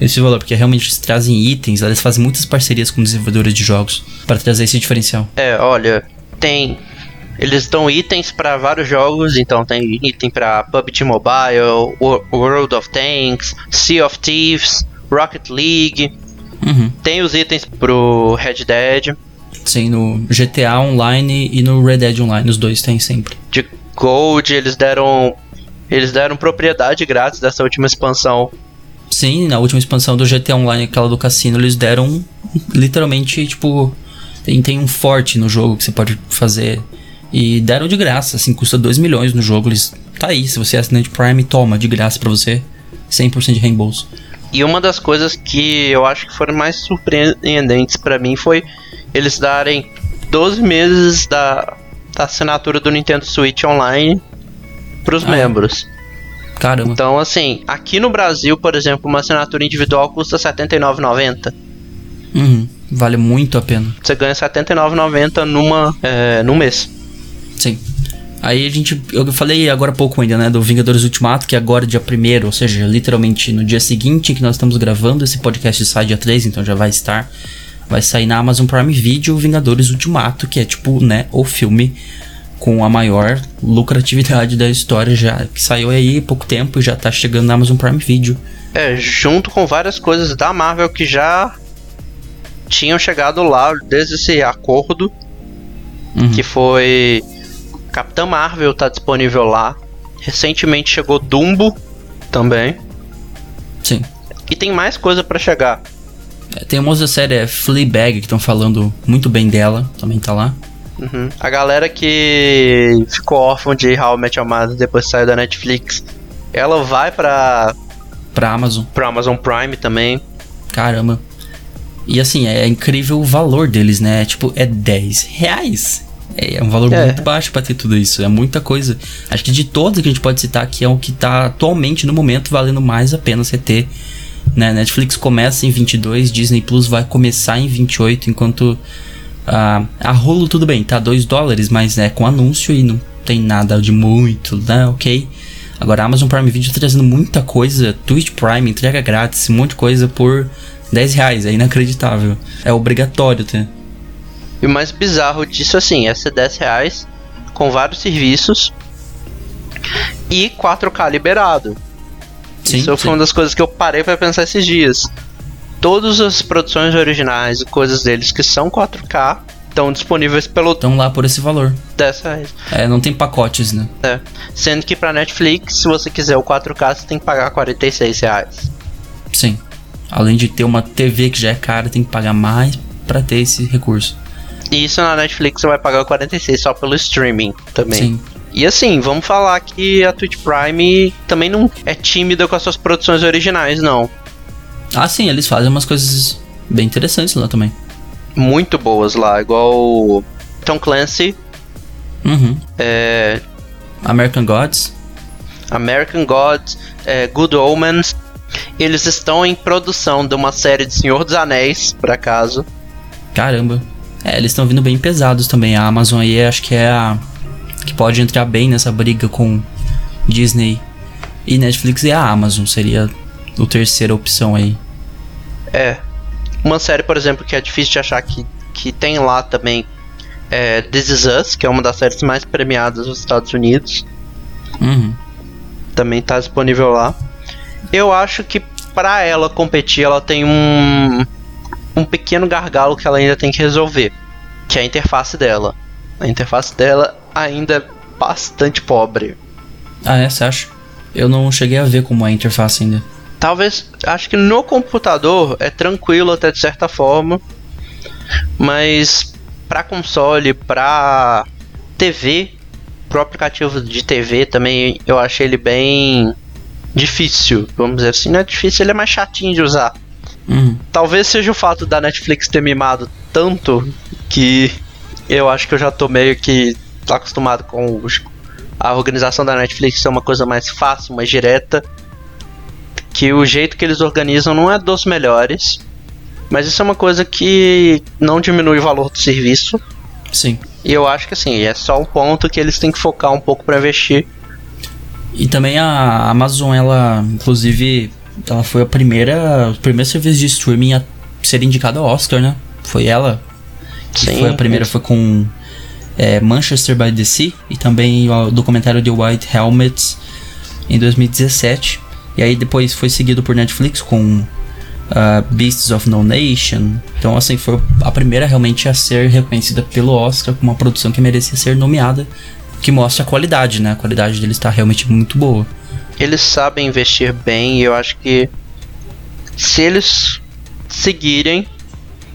esse valor, porque realmente eles trazem itens, eles fazem muitas parcerias com desenvolvedores de jogos para trazer esse diferencial. É, olha, tem Eles dão itens para vários jogos, então tem item para PUBG Mobile, Wo- World of Tanks, Sea of Thieves, Rocket League. Uhum. Tem os itens pro Red Dead. Sim, no GTA Online e no Red Dead Online, os dois tem sempre. De Gold, eles deram. Eles deram propriedade grátis dessa última expansão. Sim, na última expansão do GTA Online, aquela do cassino, eles deram literalmente, tipo, tem, tem um forte no jogo que você pode fazer. E deram de graça, assim, custa 2 milhões no jogo. Eles. Tá aí, se você é assinante Prime, toma de graça pra você. 100% de reembolso. E uma das coisas que eu acho que foram mais surpreendentes pra mim foi eles darem 12 meses da, da assinatura do Nintendo Switch Online pros Ah, é? membros. Caramba. Então, assim, aqui no Brasil, por exemplo, uma assinatura individual custa R$ 79,90. Uhum, vale muito a pena. Você ganha R$ 79,90 numa, é, num mês. Sim. Aí a gente. Eu falei agora há pouco ainda, né? Do Vingadores Ultimato, que é agora dia 1 ou seja, literalmente no dia seguinte que nós estamos gravando. Esse podcast sai dia 3, então já vai estar. Vai sair na Amazon Prime Video Vingadores Ultimato, que é tipo, né, o filme com a maior lucratividade da história já. Que saiu aí há pouco tempo e já tá chegando na Amazon Prime Video. É, junto com várias coisas da Marvel que já tinham chegado lá desde esse acordo, Uhum. que foi Capitã Marvel tá disponível lá. Recentemente chegou Dumbo também. Sim. E tem mais coisa pra chegar. É, Tem uma outra série, é Fleabag, que estão falando muito bem dela, também tá lá. Uhum. A galera que ficou órfã de How I Met Your Mother depois que saiu da Netflix, ela vai pra, Pra Amazon. pro Amazon Prime também. Caramba. E assim, é incrível o valor deles, né? Tipo, é 10 reais. É um valor É. muito baixo pra ter tudo isso. É muita coisa. Acho que de todas que a gente pode citar aqui, é o que tá atualmente no momento valendo mais a pena você ter. Né? Netflix começa em 22, Disney Plus vai começar em 28, enquanto a a Hulu tudo bem, tá 2 dólares, mas né, com anúncio e não tem nada de muito, né? Ok. Agora a Amazon Prime Video tá trazendo muita coisa, Twitch Prime, entrega grátis, um monte de coisa por 10 reais, é inacreditável. É obrigatório ter. E o mais bizarro disso, assim, é ser 10 reais com vários serviços e 4K liberado. Sim, Isso foi sim. uma das coisas que eu parei pra pensar esses dias. Todas as produções originais e coisas deles que são 4K estão disponíveis pelo Estão lá por esse valor. 10 reais. É, não tem pacotes, né? É. Sendo que pra Netflix, se você quiser o 4K, você tem que pagar 46 reais. Sim. Além de ter uma TV que já é cara, tem que pagar mais pra ter esse recurso. E isso na Netflix você vai pagar 46 só pelo streaming também. Sim. E assim, vamos falar que a Twitch Prime também não é tímida com as suas produções originais, não. Ah, sim, eles fazem umas coisas bem interessantes lá também. Muito boas lá, igual Tom Clancy, Uhum. é, American Gods. American Gods, é, Good Omens. Eles estão em produção de uma série de Senhor dos Anéis, por acaso. Caramba. É, eles estão vindo bem pesados também. A Amazon aí acho que é a. que pode entrar bem nessa briga com Disney e Netflix e a Amazon. Seria a terceira opção aí. É. Uma série, por exemplo, que é difícil de achar que, que tem lá também é This Is Us, que é uma das séries mais premiadas nos Estados Unidos. Uhum. Também tá disponível lá. Eu acho que pra ela competir, ela tem um, um pequeno gargalo que ela ainda tem que resolver, que é a interface dela. A interface dela ainda é bastante pobre. Ah, é? Você acha? Eu não cheguei a ver como é a interface ainda. Talvez, acho que no computador é tranquilo até de certa forma, mas pra console, pra TV, pro aplicativo de TV também eu achei ele bem difícil, vamos dizer assim, não é difícil, ele é mais chatinho de usar. Uhum. Talvez seja o fato da Netflix ter mimado tanto que eu acho que eu já tô meio que acostumado com a organização da Netflix ser uma coisa mais fácil, mais direta. Que o jeito que eles organizam não é dos melhores. Mas isso é uma coisa que não diminui o valor do serviço. Sim. E eu acho que assim, é só um ponto que eles têm que focar um pouco pra investir. E também a Amazon, ela, inclusive, ela foi a primeira, o primeiro serviço de streaming a ser indicado ao Oscar, né? Foi ela. que Sim, foi a primeira, foi com é, Manchester by the Sea e também o documentário The White Helmets em 2017. E aí depois foi seguido por Netflix com uh, Beasts of No Nation. Então assim, foi a primeira realmente a ser reconhecida pelo Oscar como uma produção que merecia ser nomeada, que mostra a qualidade, né? A qualidade deles está realmente muito boa. Eles sabem investir bem e eu acho que se eles seguirem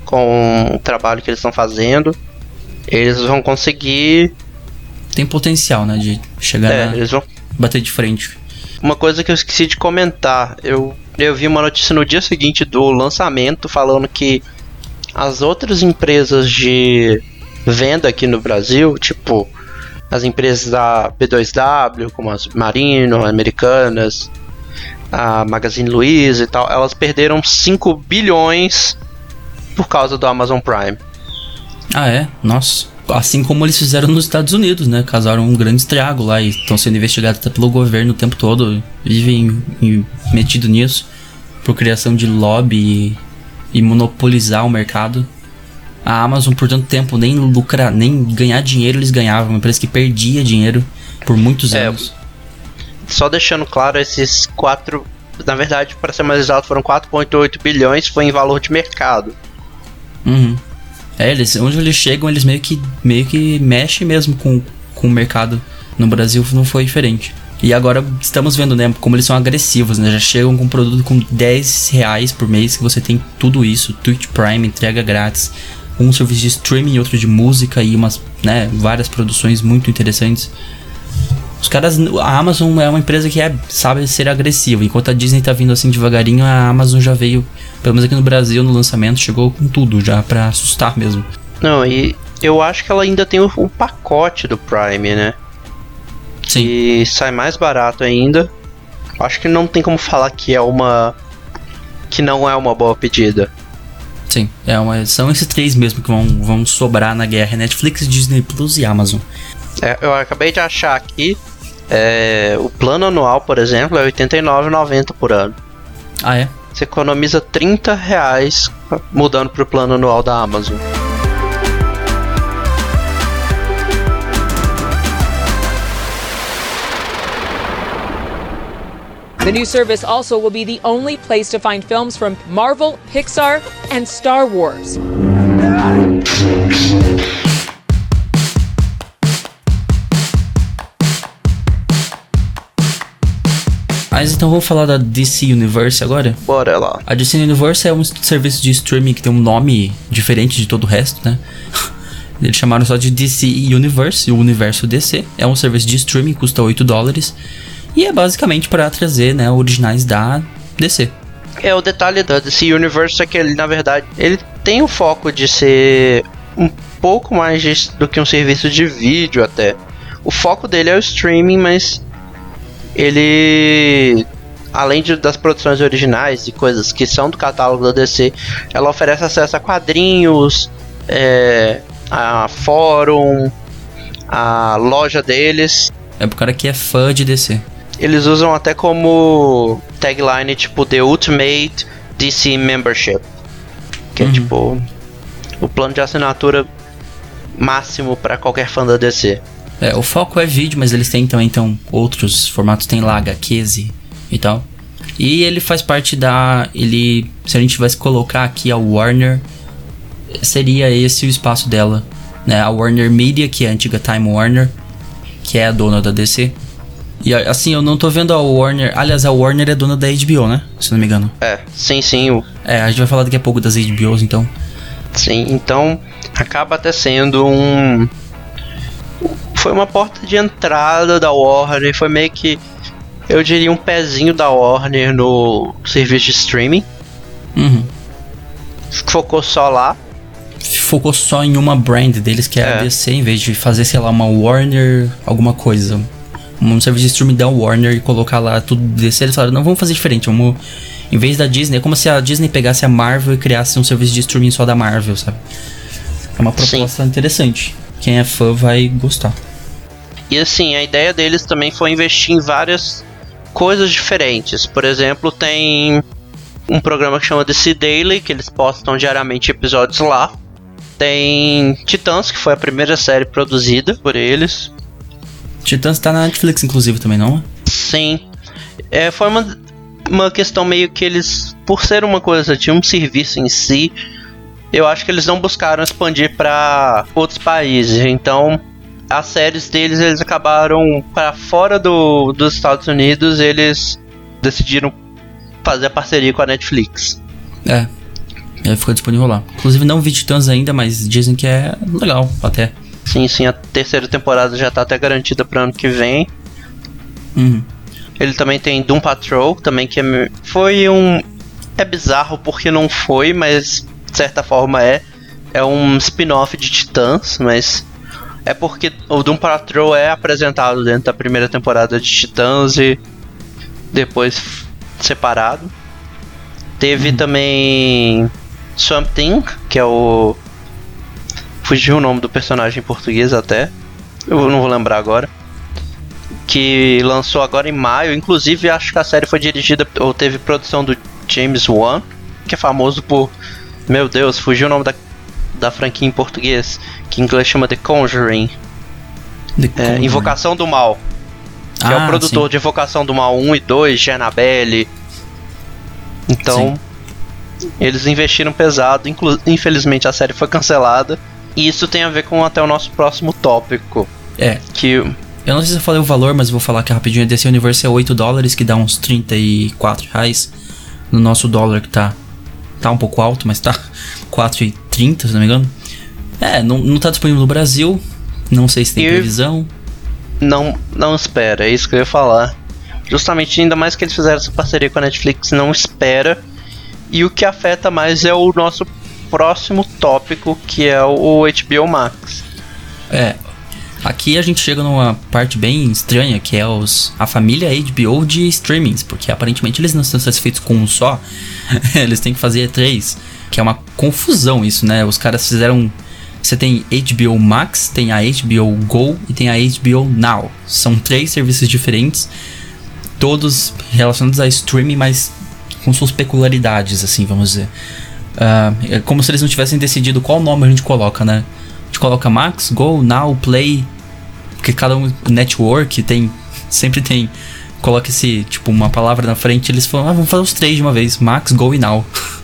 com o trabalho que eles estão fazendo, eles vão conseguir. Tem potencial, né? De chegar É, na, eles vão. bater de frente. Uma coisa que eu esqueci de comentar, eu, eu vi uma notícia no dia seguinte do lançamento falando que as outras empresas de venda aqui no Brasil, tipo as empresas da B2W, como as Marino, Americanas, a Magazine Luiza e tal, elas perderam 5 bilhões por causa do Amazon Prime. Ah, é? Nossa. Assim como eles fizeram nos Estados Unidos, né? Causaram um grande estrago lá e estão sendo investigados até pelo governo o tempo todo. Vivem em- metido nisso. Por criação de lobby e, e monopolizar o mercado. A Amazon, por tanto tempo, nem lucrar, nem ganhar dinheiro eles ganhavam. Uma empresa que perdia dinheiro por muitos É, anos. Só deixando claro, esses 4. Na verdade, para ser mais exato, foram 4,8 bilhões, foi em valor de mercado. Uhum. É, eles, onde eles chegam, eles meio que, meio que mexem mesmo com, com o mercado. No Brasil não foi diferente. E agora estamos vendo, né, como eles são agressivos, né? Já chegam com um produto com 10 reais por mês, que você tem tudo isso, Twitch Prime, entrega grátis, um serviço de streaming, outro de música e umas, né, várias produções muito interessantes. Os caras, a Amazon é uma empresa que é, sabe ser agressiva. Enquanto a Disney tá vindo assim devagarinho, a Amazon já veio, pelo menos aqui no Brasil, no lançamento, chegou com tudo já pra assustar mesmo. Não, e eu acho que ela ainda tem o, o pacote do Prime, né? Sim. E sai mais barato ainda. Acho que não tem como falar que é uma. que não é uma boa pedida. Sim, é uma, são esses três mesmo que vão, vão sobrar na guerra: Netflix, Disney Plus e Amazon. É, eu acabei de achar aqui. É, o plano anual, por exemplo, é R$ 89,90 por ano. Ah, é? Você economiza 30 reais mudando pro plano anual da Amazon. The new service also will be the only place to find films from Marvel, Pixar, and Star Wars. Mas então vamos falar da DC Universe agora? Bora lá. A DC Universe é um serviço de streaming que tem um nome diferente de todo o resto, né? Eles chamaram só de DC Universe, o universo DC. É um serviço de streaming, custa 8 dólares. E é basicamente para trazer, né, originais da DC. É, o detalhe da DC Universe é que ele, na verdade, ele tem o foco de ser um pouco mais de- do que um serviço de vídeo até. O foco dele é o streaming, mas ele além de- das produções originais e coisas que são do catálogo da DC, ela oferece acesso a quadrinhos, é, a fórum, a loja deles. É pro cara que é fã de DC. Eles usam até como tagline tipo The Ultimate DC Membership. Que é tipo o plano de assinatura máximo para qualquer fã da DC. É, o foco é vídeo, mas eles têm também então outros formatos, tem lá HQs e tal. E ele faz parte da. Ele. Se a gente tivesse colocar aqui a Warner, seria esse o espaço dela. Né? A Warner Media, que é a antiga Time Warner, que é a dona da DC. E assim, eu não tô vendo a Warner. Aliás, a Warner é dona da HBO, né? Se não me engano. É, sim, sim, o- É, a gente vai falar daqui a pouco das HBOs, então. sim. Então acaba até sendo um. Foi uma porta de entrada da Warner, foi meio que. Eu diria um pezinho da Warner no serviço de streaming. Uhum. Focou só lá. Focou só em uma brand deles, que é, a É. DC, em vez de fazer, sei lá, uma Warner, alguma coisa. Um serviço de streaming da Warner e colocar lá tudo DC. Eles falaram, não, vamos fazer diferente, vamos. Em vez da Disney, é como se a Disney pegasse a Marvel e criasse um serviço de streaming só da Marvel, sabe? É uma proposta interessante. Quem é fã vai gostar. E assim, a ideia deles também foi investir em várias coisas diferentes. Por exemplo, tem um programa que chama DC Daily, que eles postam diariamente episódios lá. Tem Titãs, que foi a primeira série produzida por eles. Titãs tá na Netflix, inclusive, também, não? Sim. É, foi uma, uma questão meio que eles, por ser uma coisa de um serviço em si, eu acho que eles não buscaram expandir para outros países. Então, as séries deles, eles acabaram para fora do, dos Estados Unidos, eles decidiram fazer a parceria com a Netflix. É. Ele ficou disponível lá. Inclusive, não vi Titãs ainda, mas dizem que é legal até. Sim, sim, a terceira temporada já tá até garantida para ano que vem. Uhum. Ele também tem Doom Patrol, também que é, foi um. É bizarro porque não foi, mas de certa forma é. É um spin-off de Titãs, mas. É porque o Doom Patrol é apresentado dentro da primeira temporada de Titãs e depois separado. Teve também Swamp Thing, que é o. Fugiu o nome do personagem em português até. Eu não vou lembrar agora. Que lançou agora em maio. Inclusive, acho que a série foi dirigida ou teve produção do James Wan, que é famoso por. Meu Deus, fugiu o nome da, da franquia em português, que em inglês chama The Conjuring. The É, Conjuring. Invocação do Mal. Que é Ah, o produtor sim. de Invocação do Mal 1 e 2, de Annabelle. Então, eles investiram pesado. Infelizmente, a série foi cancelada. E isso tem a ver com até o nosso próximo tópico. É, Que eu não sei se eu falei o valor, mas vou falar aqui rapidinho. DC Universe é 8 dólares, que dá uns 34 reais. No nosso dólar, que tá, tá um pouco alto, mas tá 4,30, se não me engano. É, não, não tá disponível no Brasil. Não sei se tem E- previsão. não, não espera, é isso que eu ia falar. Justamente, ainda mais que eles fizeram essa parceria com a Netflix, não espera. E o que afeta mais é o nosso próximo tópico, que é o HBO Max. É. Aqui a gente chega numa parte bem estranha, que é os, a família HBO de streamings, porque aparentemente eles não estão satisfeitos com um só, eles têm que fazer três, que é uma confusão isso, né? Os caras fizeram. Você tem HBO Max, tem a HBO Go e tem a HBO Now. São três serviços diferentes, todos relacionados a streaming, mas com suas peculiaridades, assim, vamos dizer. Ah, é como se eles não tivessem decidido qual nome a gente coloca, né? A gente coloca Max, Go, Now, Play. Porque cada um, Network, tem. Sempre tem. Coloca esse, tipo, uma palavra na frente. Eles falam, ah, vamos fazer os três de uma vez: Max, Go e Now.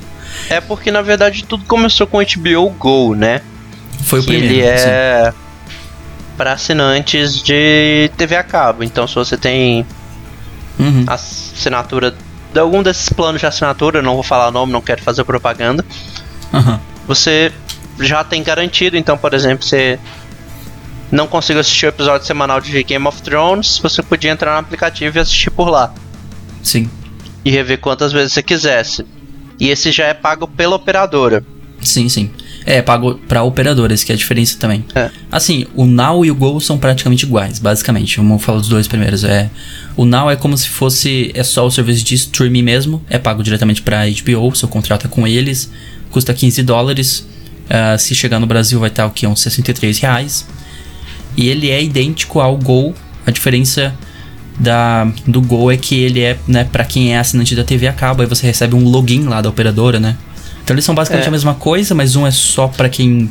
É porque na verdade tudo começou com o HBO Go, né? Foi o que primeiro. ele sim. é para assinantes de TV a cabo. Então se você tem Uhum. assinatura de algum desses planos de assinatura, eu não vou falar o nome, não quero fazer propaganda, Aham. você já tem garantido. Então, por exemplo, você não conseguiu assistir o episódio semanal de Game of Thrones, você podia entrar no aplicativo e assistir por lá. Sim. E rever quantas vezes você quisesse. E esse já é pago pela operadora. Sim, sim. É, pago pra operadoras, que é a diferença também. É. Assim, o Now e o Go são praticamente iguais, basicamente. Vamos falar dos dois primeiros. É, o Now é como se fosse é só o serviço de streaming mesmo, é pago diretamente pra HBO, seu contrato é com eles, custa 15 dólares. Ah, se chegar no Brasil vai estar o que? Uns 63 reais. E ele é idêntico ao Go. A diferença da, do Go é que ele é, né, para quem é assinante da TV a cabo, aí você recebe um login lá da operadora, né? Então eles são basicamente É. a mesma coisa, mas um é só pra quem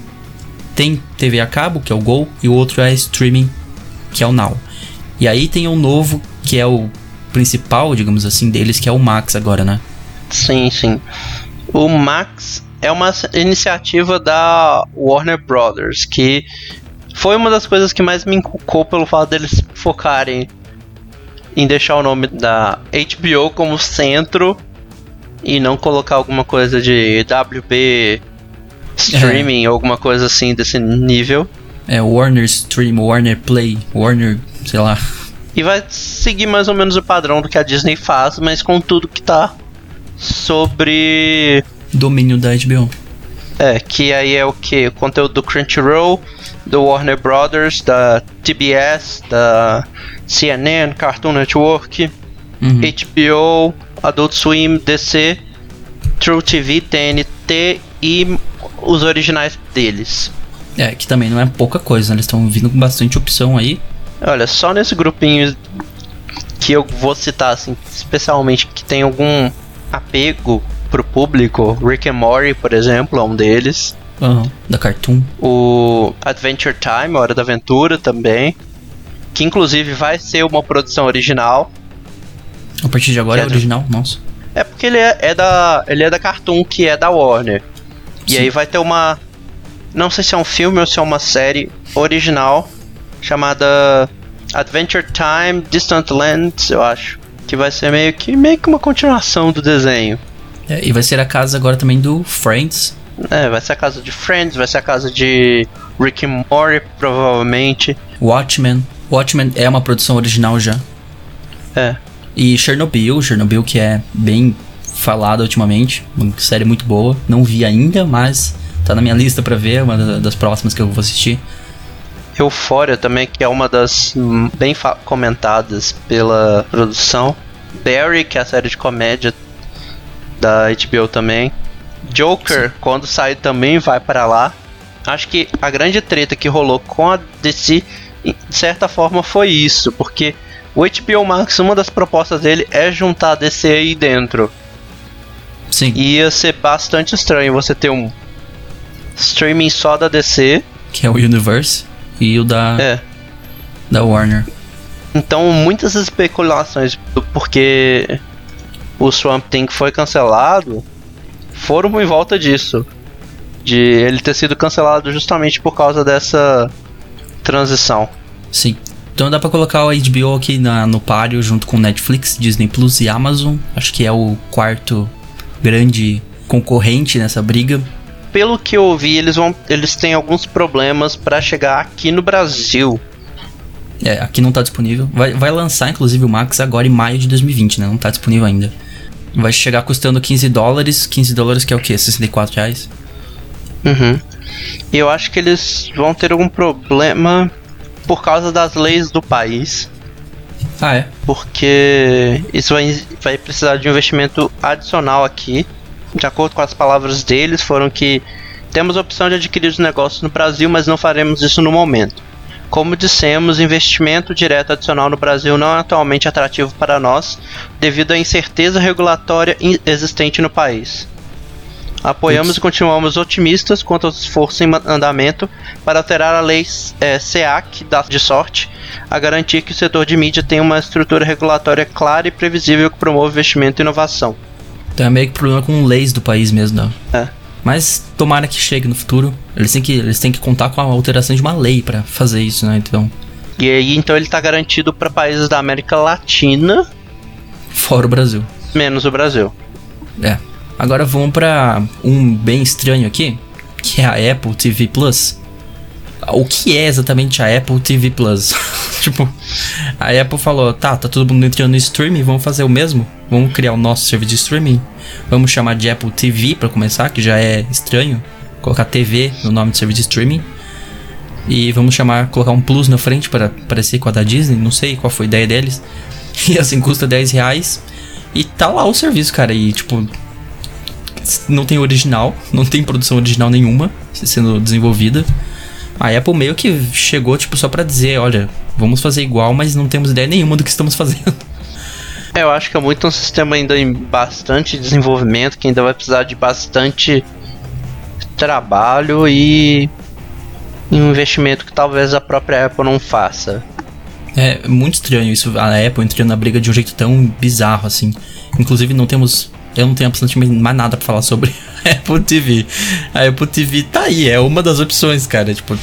tem TV a cabo, que é o Go, e o outro é streaming, que é o Now. E aí tem um novo, que é o principal, digamos assim, deles, que é o Max agora, né? Sim, sim. O Max é uma iniciativa da Warner Brothers, que foi uma das coisas que mais me inculcou pelo fato deles focarem em deixar o nome da HBO como centro e não colocar alguma coisa de WB streaming ou alguma coisa assim desse nível. É Warner Stream, Warner Play, Warner, sei lá. E vai seguir mais ou menos o padrão do que a Disney faz, mas com tudo que tá sobre Domínio da HBO. É, que aí é o que? Conteúdo do Crunchyroll, do Warner Brothers, da TBS, da CNN, Cartoon Network, Uhum. HBO, Adult Swim, DC, True TV, TNT e os originais deles. É, que também não é pouca coisa, né? Eles estão vindo com bastante opção aí. Olha, só nesse grupinho que eu vou citar, assim, especialmente que tem algum apego pro público, Rick and Morty, por exemplo, é um deles. Aham, da Cartoon. O Adventure Time, Hora da Aventura também. Que inclusive vai ser uma produção original. A partir de agora é é do- original, nossa. É porque ele é, é da. Ele é da Cartoon, que é da Warner. E Sim. aí vai ter uma. Não sei se é um filme ou se é uma série original chamada Adventure Time Distant Lands, eu acho. Que vai ser meio que meio que uma continuação do desenho. É, e vai ser a casa agora também do Friends. É, vai ser a casa de Friends, vai ser a casa de Rick and Morty, provavelmente. Watchmen. Watchmen é uma produção original já. É. E Chernobyl, Chernobyl que é bem falada ultimamente, uma série muito boa. Não vi ainda, mas tá na minha lista pra ver, é uma da- das próximas que eu vou assistir. Euphoria também, que é uma das bem comentadas pela produção. Barry, que é a série de comédia da HBO também. Joker, quando sair também vai para lá. Acho que a grande treta que rolou com a DC, de certa forma, foi isso, porque o HBO Max, uma das propostas dele é juntar a DC aí dentro. Sim, E ia ser bastante estranho você ter um streaming só da DC. que é o Universe e o da, É. da Warner. Então, muitas especulações do porque o Swamp Thing foi cancelado foram em volta disso. De ele ter sido cancelado justamente por causa dessa transição. Sim. Então dá pra colocar o HBO aqui na, no páreo junto com Netflix, Disney Plus e Amazon. Acho que é o quarto grande concorrente nessa briga. Pelo que eu ouvi, eles vão eles têm alguns problemas para chegar aqui no Brasil. É, aqui não tá disponível. Vai, vai lançar, inclusive, o Max agora em maio de 2020, né? Não tá disponível ainda. Vai chegar custando 15 dólares. 15 dólares que é o quê? 64 reais? Uhum. E eu acho que eles vão ter algum problema por causa das leis do país. Ah, é? porque isso vai, vai precisar de um investimento adicional aqui. De acordo com as palavras deles, foram que temos a opção de adquirir os negócios no Brasil, mas não faremos isso no momento. Como dissemos, investimento direto adicional no Brasil não é atualmente atrativo para nós, devido à incerteza regulatória existente no país. Apoiamos Putz. e continuamos otimistas quanto ao esforço em andamento para alterar a lei eh, SEAC de sorte a garantir que o setor de mídia tenha uma estrutura regulatória clara e previsível que promova investimento e inovação. Então é meio que problema com leis do país mesmo, não. É. Mas tomara que chegue no futuro. Eles têm que, eles têm que contar com a alteração de uma lei pra fazer isso, né? Então, E aí, então, ele está garantido para países da América Latina, fora o Brasil. menos o Brasil. É. Agora vamos pra um bem estranho aqui, que é a Apple TV Plus. O que é exatamente a Apple TV Plus? tipo, a Apple falou: tá, tá todo mundo entrando no streaming, vamos fazer o mesmo? Vamos criar o nosso serviço de streaming? Vamos chamar de Apple TV pra começar, que já é estranho. Colocar TV no nome do serviço de streaming. E vamos chamar, colocar um plus na frente para parecer com a da Disney, não sei qual foi a ideia deles. E assim custa 10 reais. E tá lá o serviço, cara. E tipo, não tem original, não tem produção original nenhuma sendo desenvolvida. A Apple meio que chegou, tipo, só pra dizer, olha, vamos fazer igual, mas não temos ideia nenhuma do que estamos fazendo. É, eu acho que é muito um sistema ainda em bastante desenvolvimento, que ainda vai precisar de bastante trabalho e um investimento que talvez a própria Apple não faça. É muito estranho isso, a Apple entrando na briga de um jeito tão bizarro assim. Inclusive, não temos. Eu não tenho absolutamente mais nada pra falar sobre Apple TV. A Apple TV tá aí, é uma das opções, cara. Tipo,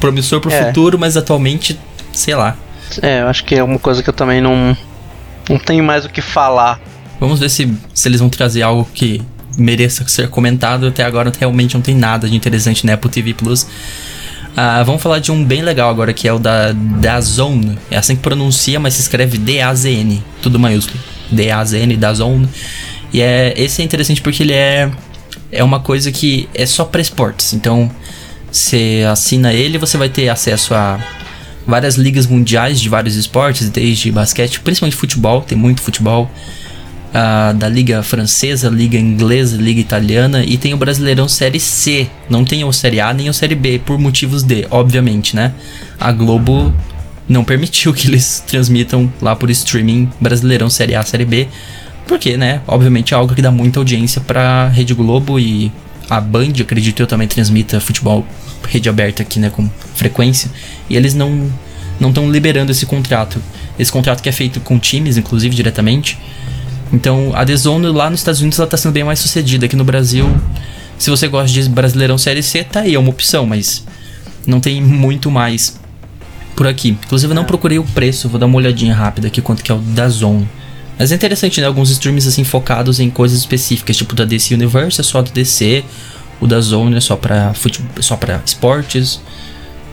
promissor pro É. futuro, mas atualmente, sei lá. É, eu acho que é uma coisa que eu também não, não tenho mais o que falar. Vamos ver se, se eles vão trazer algo que mereça ser comentado. Até agora realmente não tem nada de interessante na Apple TV Plus. Ah, vamos falar de um bem legal agora, que é o da DAZN. É assim que pronuncia, mas se escreve D-A-Z-N. Tudo maiúsculo. D-A-Z-N, DAZN. E é, esse é interessante porque ele é, é uma coisa que é só para esportes. Então, você assina ele, você vai ter acesso a várias ligas mundiais de vários esportes, desde basquete, principalmente futebol, tem muito futebol. ah, da liga francesa, liga inglesa, liga italiana e tem o Brasileirão Série C. Não tem o Série A nem o Série B por motivos de, obviamente, né? A Globo não permitiu que eles transmitam lá por streaming Brasileirão Série A, Série B, porque, né? Obviamente é algo que dá muita audiência pra Rede Globo e a Band, acredito eu, também transmita futebol rede aberta aqui, né, com frequência. E eles não não estão liberando esse contrato. Esse contrato que é feito com times, inclusive, diretamente. Então, a The Zone lá nos Estados Unidos ela tá sendo bem mais sucedida. Aqui no Brasil, se você gosta de Brasileirão Série C, tá aí, é uma opção, mas não tem muito mais por aqui. Inclusive, eu não procurei o preço, vou dar uma olhadinha rápida aqui quanto que é o da Zone. Mas é interessante, né? Alguns streams assim focados em coisas específicas, tipo da DC Universe é só do DC, o da Zone é só pra, futebol, só pra esportes.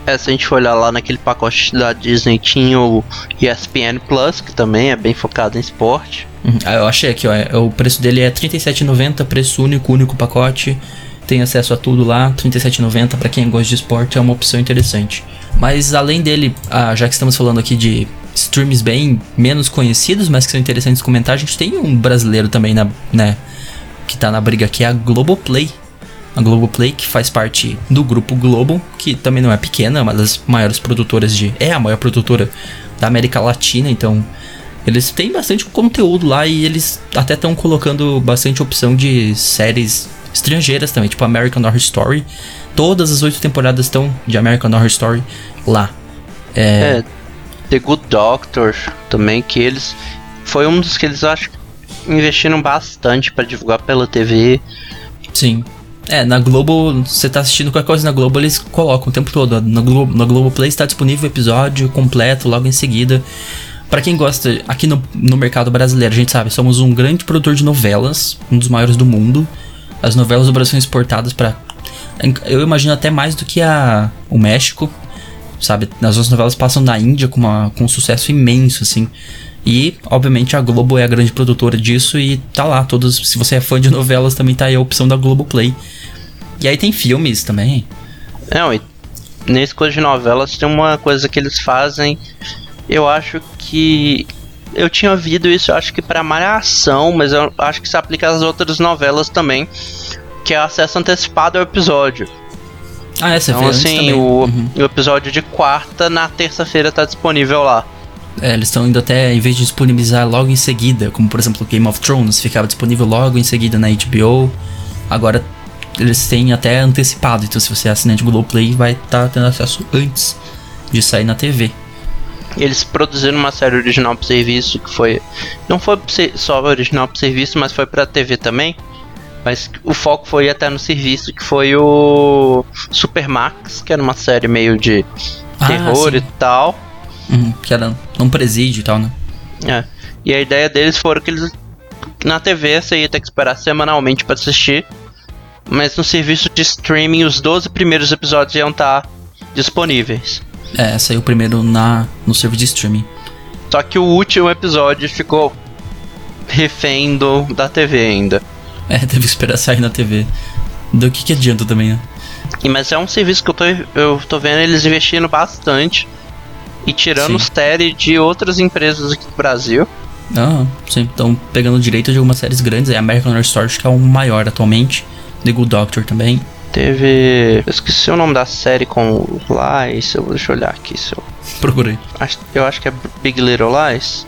É, se a gente for olhar lá naquele pacote da Disney, tinha o ESPN Plus, que também é bem focado em esporte. Uhum. Ah, eu achei aqui, ó. É, o preço dele é R$37,90, preço único, único pacote. Tem acesso a tudo lá, R$37,90 para quem gosta de esporte, é uma opção interessante. Mas além dele, ah, já que estamos falando aqui de streams bem menos conhecidos, mas que são interessantes de comentar, a gente tem um brasileiro também, na, né? Que tá na briga aqui, é a Globoplay a Globoplay, que faz parte do grupo Globo, que também não é pequena, é uma das maiores produtoras de. É a maior produtora da América Latina, então. Eles têm bastante conteúdo lá e eles até estão colocando bastante opção de séries estrangeiras também, tipo American Horror Story. Todas as oito temporadas estão de American Horror Story lá. É... é, The Good Doctor também, que eles. Foi um dos que eles acho investiram bastante para divulgar pela TV. Sim. É, na Globo, você tá assistindo qualquer coisa na Globo, eles colocam o tempo todo. Na Globo, na Globo Play está disponível o episódio completo logo em seguida. Para quem gosta, aqui no, no mercado brasileiro, a gente sabe, somos um grande produtor de novelas, um dos maiores do mundo. As novelas do Brasil são exportadas para eu imagino até mais do que a o México, sabe? As nossas novelas passam na Índia com, uma, com um sucesso imenso, assim. E, obviamente, a Globo é a grande produtora disso e tá lá. Todos, se você é fã de novelas, também tá aí a opção da Globo Play. E aí tem filmes também. Não, e nesse coisa de novelas tem uma coisa que eles fazem. Eu acho que. Eu tinha ouvido isso, acho que pra Malhação, mas eu acho que se aplica às outras novelas também. Que é acesso antecipado ao episódio. Ah, essa Então, assim, o, uhum. o episódio de quarta na terça-feira tá disponível lá. É, eles estão indo até, em vez de disponibilizar logo em seguida, como por exemplo Game of Thrones, ficava disponível logo em seguida na HBO. Agora eles têm até antecipado, então se você é assinante Globoplay, vai estar tá tendo acesso antes de sair na TV. Eles produziram uma série original para serviço que foi. Não foi só original para serviço, mas foi para TV também. Mas o foco foi até no serviço, que foi o Supermax, que era uma série meio de ah, terror sim. e tal. Uhum, que era num presídio e tal, né? É. E a ideia deles foi que eles. Na TV você ia ter que esperar semanalmente para assistir. Mas no serviço de streaming, os 12 primeiros episódios iam estar tá disponíveis. É, saiu primeiro na, no serviço de streaming. Só que o último episódio ficou refém do, da TV ainda. É, teve que esperar sair na TV. Do que, que adianta também, né? Mas é um serviço que eu tô, eu tô vendo eles investindo bastante e tirando sim. série de outras empresas aqui do Brasil. Ah, sim. Estão pegando direito de algumas séries grandes. É American Horror Story, que é o maior atualmente. The Good Doctor também. Teve. Eu esqueci o nome da série com Lies. Eu, deixa eu olhar aqui. Se eu... Procurei. Eu acho que é Big Little Lies.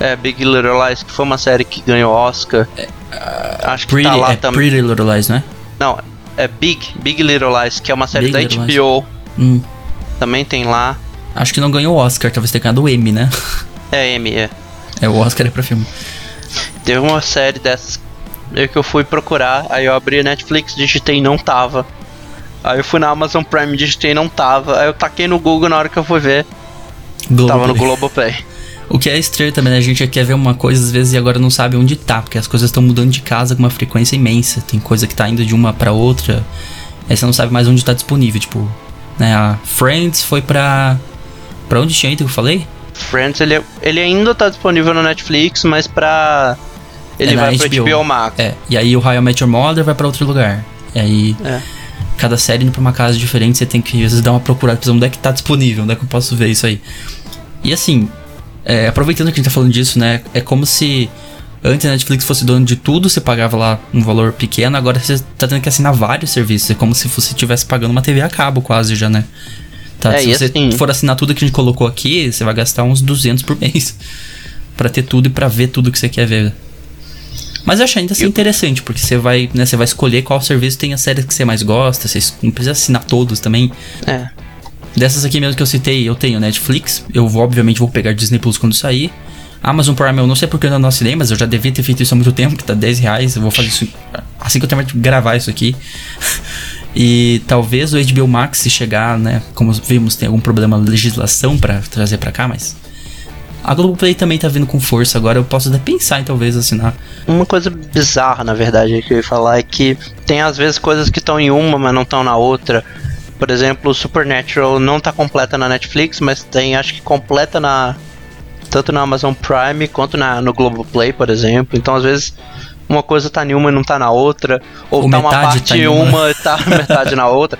É, Big Little Lies, que foi uma série que ganhou Oscar. É, uh, acho que tá pretty, tá lá é também. Pretty Little Lies, né? Não, é Big, Big Little Lies, que é uma série Big da HBO. Hum. Também tem lá. Acho que não ganhou Oscar, talvez tenha ganhado o M, né? É, M, é. É, o Oscar é pra filme. Teve uma série dessas que eu fui procurar, aí eu abri a Netflix, digitei e não tava. Aí eu fui na Amazon Prime, digitei e não tava. Aí eu taquei no Google na hora que eu fui ver. Globoplay. Tava no Globoplay. O que é estranho também, né? A gente quer ver uma coisa às vezes e agora não sabe onde tá, porque as coisas estão mudando de casa com uma frequência imensa. Tem coisa que tá indo de uma para outra. Aí você não sabe mais onde tá disponível, tipo, né, a Friends foi pra Pra onde tinha ido que eu falei? Friends, ele, ele ainda tá disponível no Netflix, mas pra. Ele é vai HBO. HBO Max. É, e aí o How I Met Your Mother vai pra outro lugar. E aí. É. Cada série indo pra uma casa diferente, você tem que às vezes dar uma procurada pra onde é que tá disponível, onde é que eu posso ver isso aí. E assim, é, aproveitando que a gente tá falando disso, né? É como se antes a Netflix fosse dono de tudo, você pagava lá um valor pequeno, agora você tá tendo que assinar vários serviços. É como se você estivesse pagando uma TV a cabo quase já, né? Tá? É, Se você assim... for assinar tudo que a gente colocou aqui, você vai gastar uns 200 por mês para ter tudo e para ver tudo que você quer ver. Mas eu acho ainda assim interessante, porque você vai, né, você vai escolher qual serviço tem a série que você mais gosta, você não precisa assinar todos também. É. Dessas aqui mesmo que eu citei, eu tenho Netflix, eu vou, obviamente vou pegar Disney Plus quando sair. Amazon Prime eu não sei porque eu não assinei, mas eu já devia ter feito isso há muito tempo, que tá 10 reais, eu vou fazer isso assim que eu terminar de gravar isso aqui. E talvez o HBO Max, se chegar, né? Como vimos, tem algum problema de legislação para trazer para cá, mas. A Globoplay também tá vindo com força agora, eu posso até pensar em talvez assinar. Uma coisa bizarra, na verdade, que eu ia falar é que tem às vezes coisas que estão em uma, mas não estão na outra. Por exemplo, Supernatural não tá completa na Netflix, mas tem acho que completa na tanto na Amazon Prime quanto na, no Globoplay, por exemplo. Então, às vezes, uma coisa tá em uma e não tá na outra. Ou, Ou tá uma metade parte tá em uma e tá metade na outra.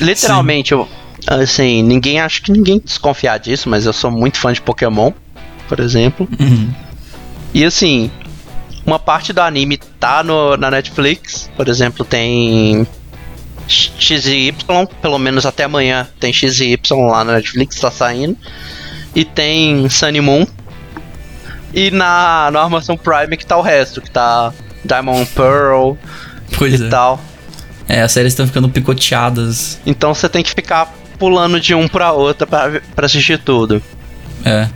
Literalmente, eu, assim, ninguém acho que ninguém desconfiar disso, mas eu sou muito fã de Pokémon, por exemplo. Uhum. E assim, uma parte do anime tá no, na Netflix, por exemplo, tem X e Y, pelo menos até amanhã tem X e Y lá na Netflix, tá saindo. E tem Sunny Moon. E na, na Amazon Prime que tá o resto, que tá Diamond Pearl Pois e é. tal. É, as séries estão ficando picoteadas. Então você tem que ficar pulando de um pra outra pra, pra assistir tudo. É.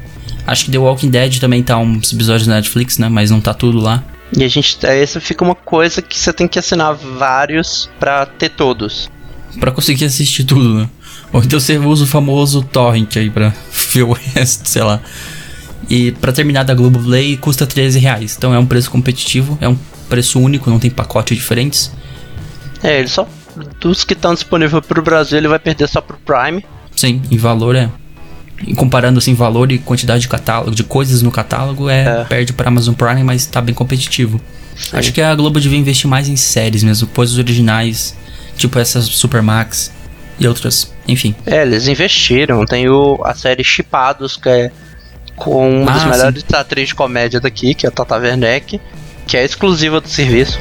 Acho que The Walking Dead também tá uns episódios na Netflix, né? Mas não tá tudo lá. E a gente. Essa fica uma coisa que você tem que assinar vários pra ter todos. Pra conseguir assistir tudo, né? Ou então você usa o famoso torrent aí pra ver o resto, sei lá. E pra terminar da Globoplay custa 13 reais. Então é um preço competitivo, é um preço único, não tem pacote diferentes. É, ele só. Dos que estão disponíveis pro Brasil, ele vai perder só pro Prime. Sim, em valor é. E comparando assim, valor e quantidade de catálogo, de coisas no catálogo, é, É. perde pra Amazon Prime, mas tá bem competitivo. Acho que a Globo devia investir mais em séries mesmo, coisas originais, tipo essas Supermax e outras. Enfim. É, eles investiram. Tem o, a série Chipados, que é com uma das Ah, melhores atrizes de comédia daqui, que é a Tata Werneck, que é exclusiva do serviço.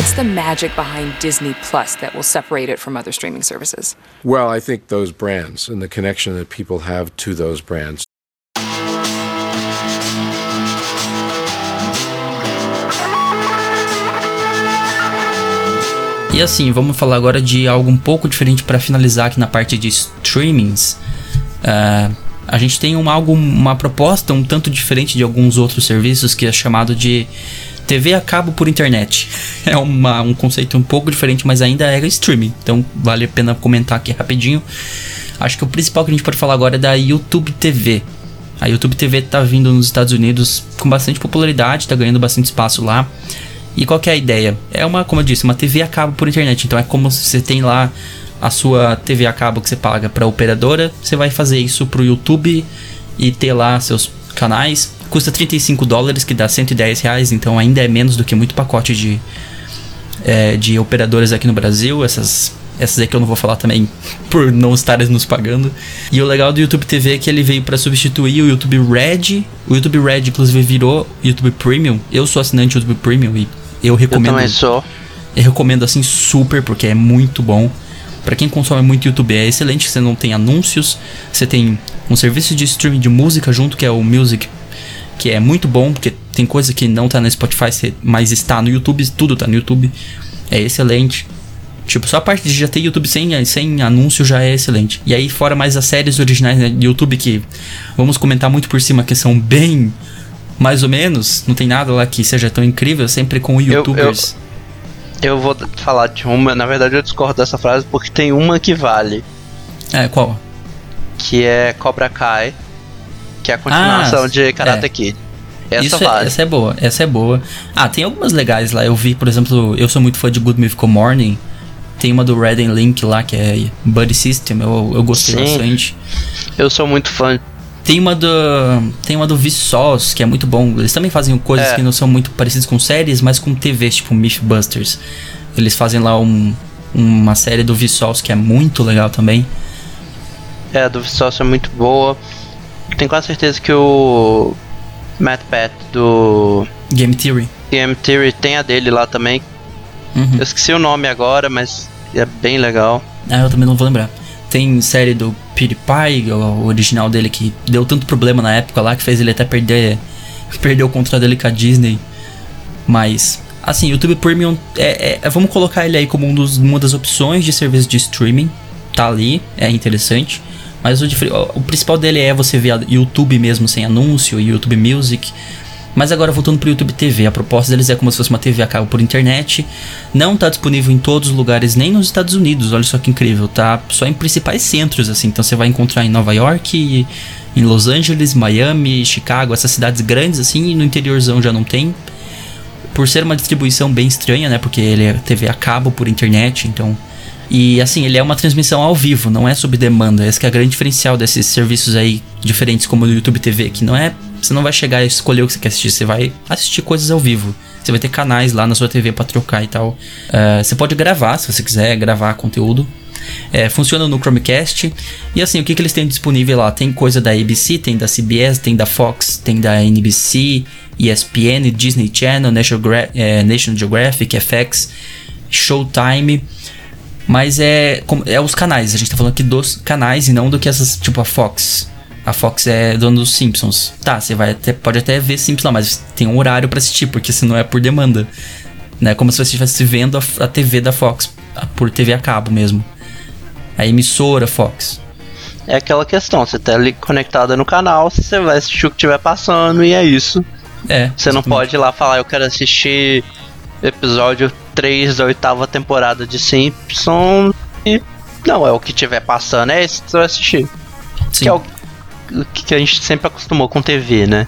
What's the magic behind Disney Plus that will separate it from other streaming services? Well, I think those brands and the connection that people have to those brands. E assim, vamos falar agora de algo um pouco diferente para finalizar aqui na parte de streamings. Ah, a gente tem um, algo, uma proposta um tanto diferente de alguns outros serviços que é chamado de TV a cabo por internet. É uma, um conceito um pouco diferente, mas ainda é streaming. Então vale a pena comentar aqui rapidinho. Acho que o principal que a gente pode falar agora é da YouTube TV. A YouTube TV tá vindo nos Estados Unidos com bastante popularidade, tá ganhando bastante espaço lá. E qual que é a ideia? É uma, como eu disse, uma TV a cabo por internet. Então é como se você tem lá a sua TV a cabo que você paga para operadora, você vai fazer isso pro YouTube e ter lá seus canais. Custa 35 dólares, que dá 110 reais, então ainda é menos do que muito pacote de, é, de operadoras aqui no Brasil. Essas, essas aí que eu não vou falar também por não estarem nos pagando. E o legal do YouTube TV é que ele veio para substituir o YouTube Red. O YouTube Red, inclusive, virou YouTube Premium. Eu sou assinante do YouTube Premium e eu Eu recomendo. também sou. Eu recomendo assim super porque é muito bom. Pra quem consome muito YouTube é excelente, você não tem anúncios, você tem um serviço de streaming de música junto que é o Music, que é muito bom porque tem coisa que não tá no Spotify, mas está no YouTube, tudo tá no YouTube. É excelente. Tipo, só a parte de já ter YouTube sem, sem anúncio já é excelente. E aí, fora mais as séries originais né, de YouTube que vamos comentar muito por cima, que são bem mais ou menos, não tem nada lá que seja tão incrível, sempre com eu- youtubers. Eu vou falar de uma, na verdade eu discordo dessa frase porque tem uma que vale, É, qual? que é Cobra Kai, que é a continuação Ah, de Karate é. Kid. Essa Isso é- vale. essa é boa, essa é boa. Ah, tem algumas legais lá. Eu vi, por exemplo, eu sou muito fã de Good Mythical Morning. Tem uma do Red and Link lá, que é Buddy System, eu, eu gostei Sim. bastante. Eu sou muito fã. Tem uma do. Tem uma do Vsauce, que é muito bom. Eles também fazem coisas É. que não são muito parecidas com séries, mas com TVs, tipo Mythbusters. Eles fazem lá um, uma série do Vsauce que é muito legal também. É, a do Vsauce é muito boa. Tenho quase certeza que o Matt Pat do Game Theory. Game Theory tem a dele lá também. Uhum. Eu esqueci o nome agora, mas é bem legal. Ah, eu também não vou lembrar. Tem série do PewDiePie, o original dele que deu tanto problema na época lá que fez ele até perder, perder o contrato dele com a Disney. Mas, assim, YouTube Premium, é, é- vamos colocar ele aí como um dos- uma das opções de serviço de streaming. Tá ali, é interessante. Mas o, o- o principal dele é você ver YouTube mesmo sem anúncio, YouTube Music. Mas agora voltando pro YouTube TV, a proposta deles é como se fosse uma TV a cabo por internet. Não tá disponível em todos os lugares, nem nos Estados Unidos. Olha só que incrível, tá só em principais centros assim. Então você vai encontrar em Nova York, em Los Angeles, Miami, Chicago, essas cidades grandes assim, e no interiorzão já não tem. Por ser uma distribuição bem estranha, né? Porque ele é TV a cabo por internet, então e assim, ele é uma transmissão ao vivo, não é sob demanda. Esse é o grande diferencial desses serviços aí diferentes como o YouTube TV, que não é. Você não vai chegar e escolher o que você quer assistir, você vai assistir coisas ao vivo. Você vai ter canais lá na sua TV pra trocar e tal. Eh, você pode gravar, se você quiser gravar conteúdo. Eh, funciona no Chromecast. E assim, o que, que eles têm disponível lá? Tem coisa da ABC, tem da CBS, tem da Fox, tem da NBC, ESPN, Disney Channel, National, Gra- eh, National Geographic, FX, Showtime. Mas é, é os canais, a gente tá falando aqui dos canais e não do que essas, tipo a Fox. A Fox é dona dos Simpsons. Tá, você vai até, pode até ver Simpsons lá, mas tem um horário pra assistir, porque senão é por demanda. Né? Como se você estivesse vendo a, a TV da Fox, a- por TV a cabo mesmo. A emissora Fox. É aquela questão, você tá ali conectada no canal, você vai assistir o que estiver passando e é isso. É. Você não pode ir lá falar, eu quero assistir episódio 3 da oitava temporada de Simpson e. Não, é o que estiver passando, é esse que você vai assistir. Sim. Que é o que a gente sempre acostumou com TV, né?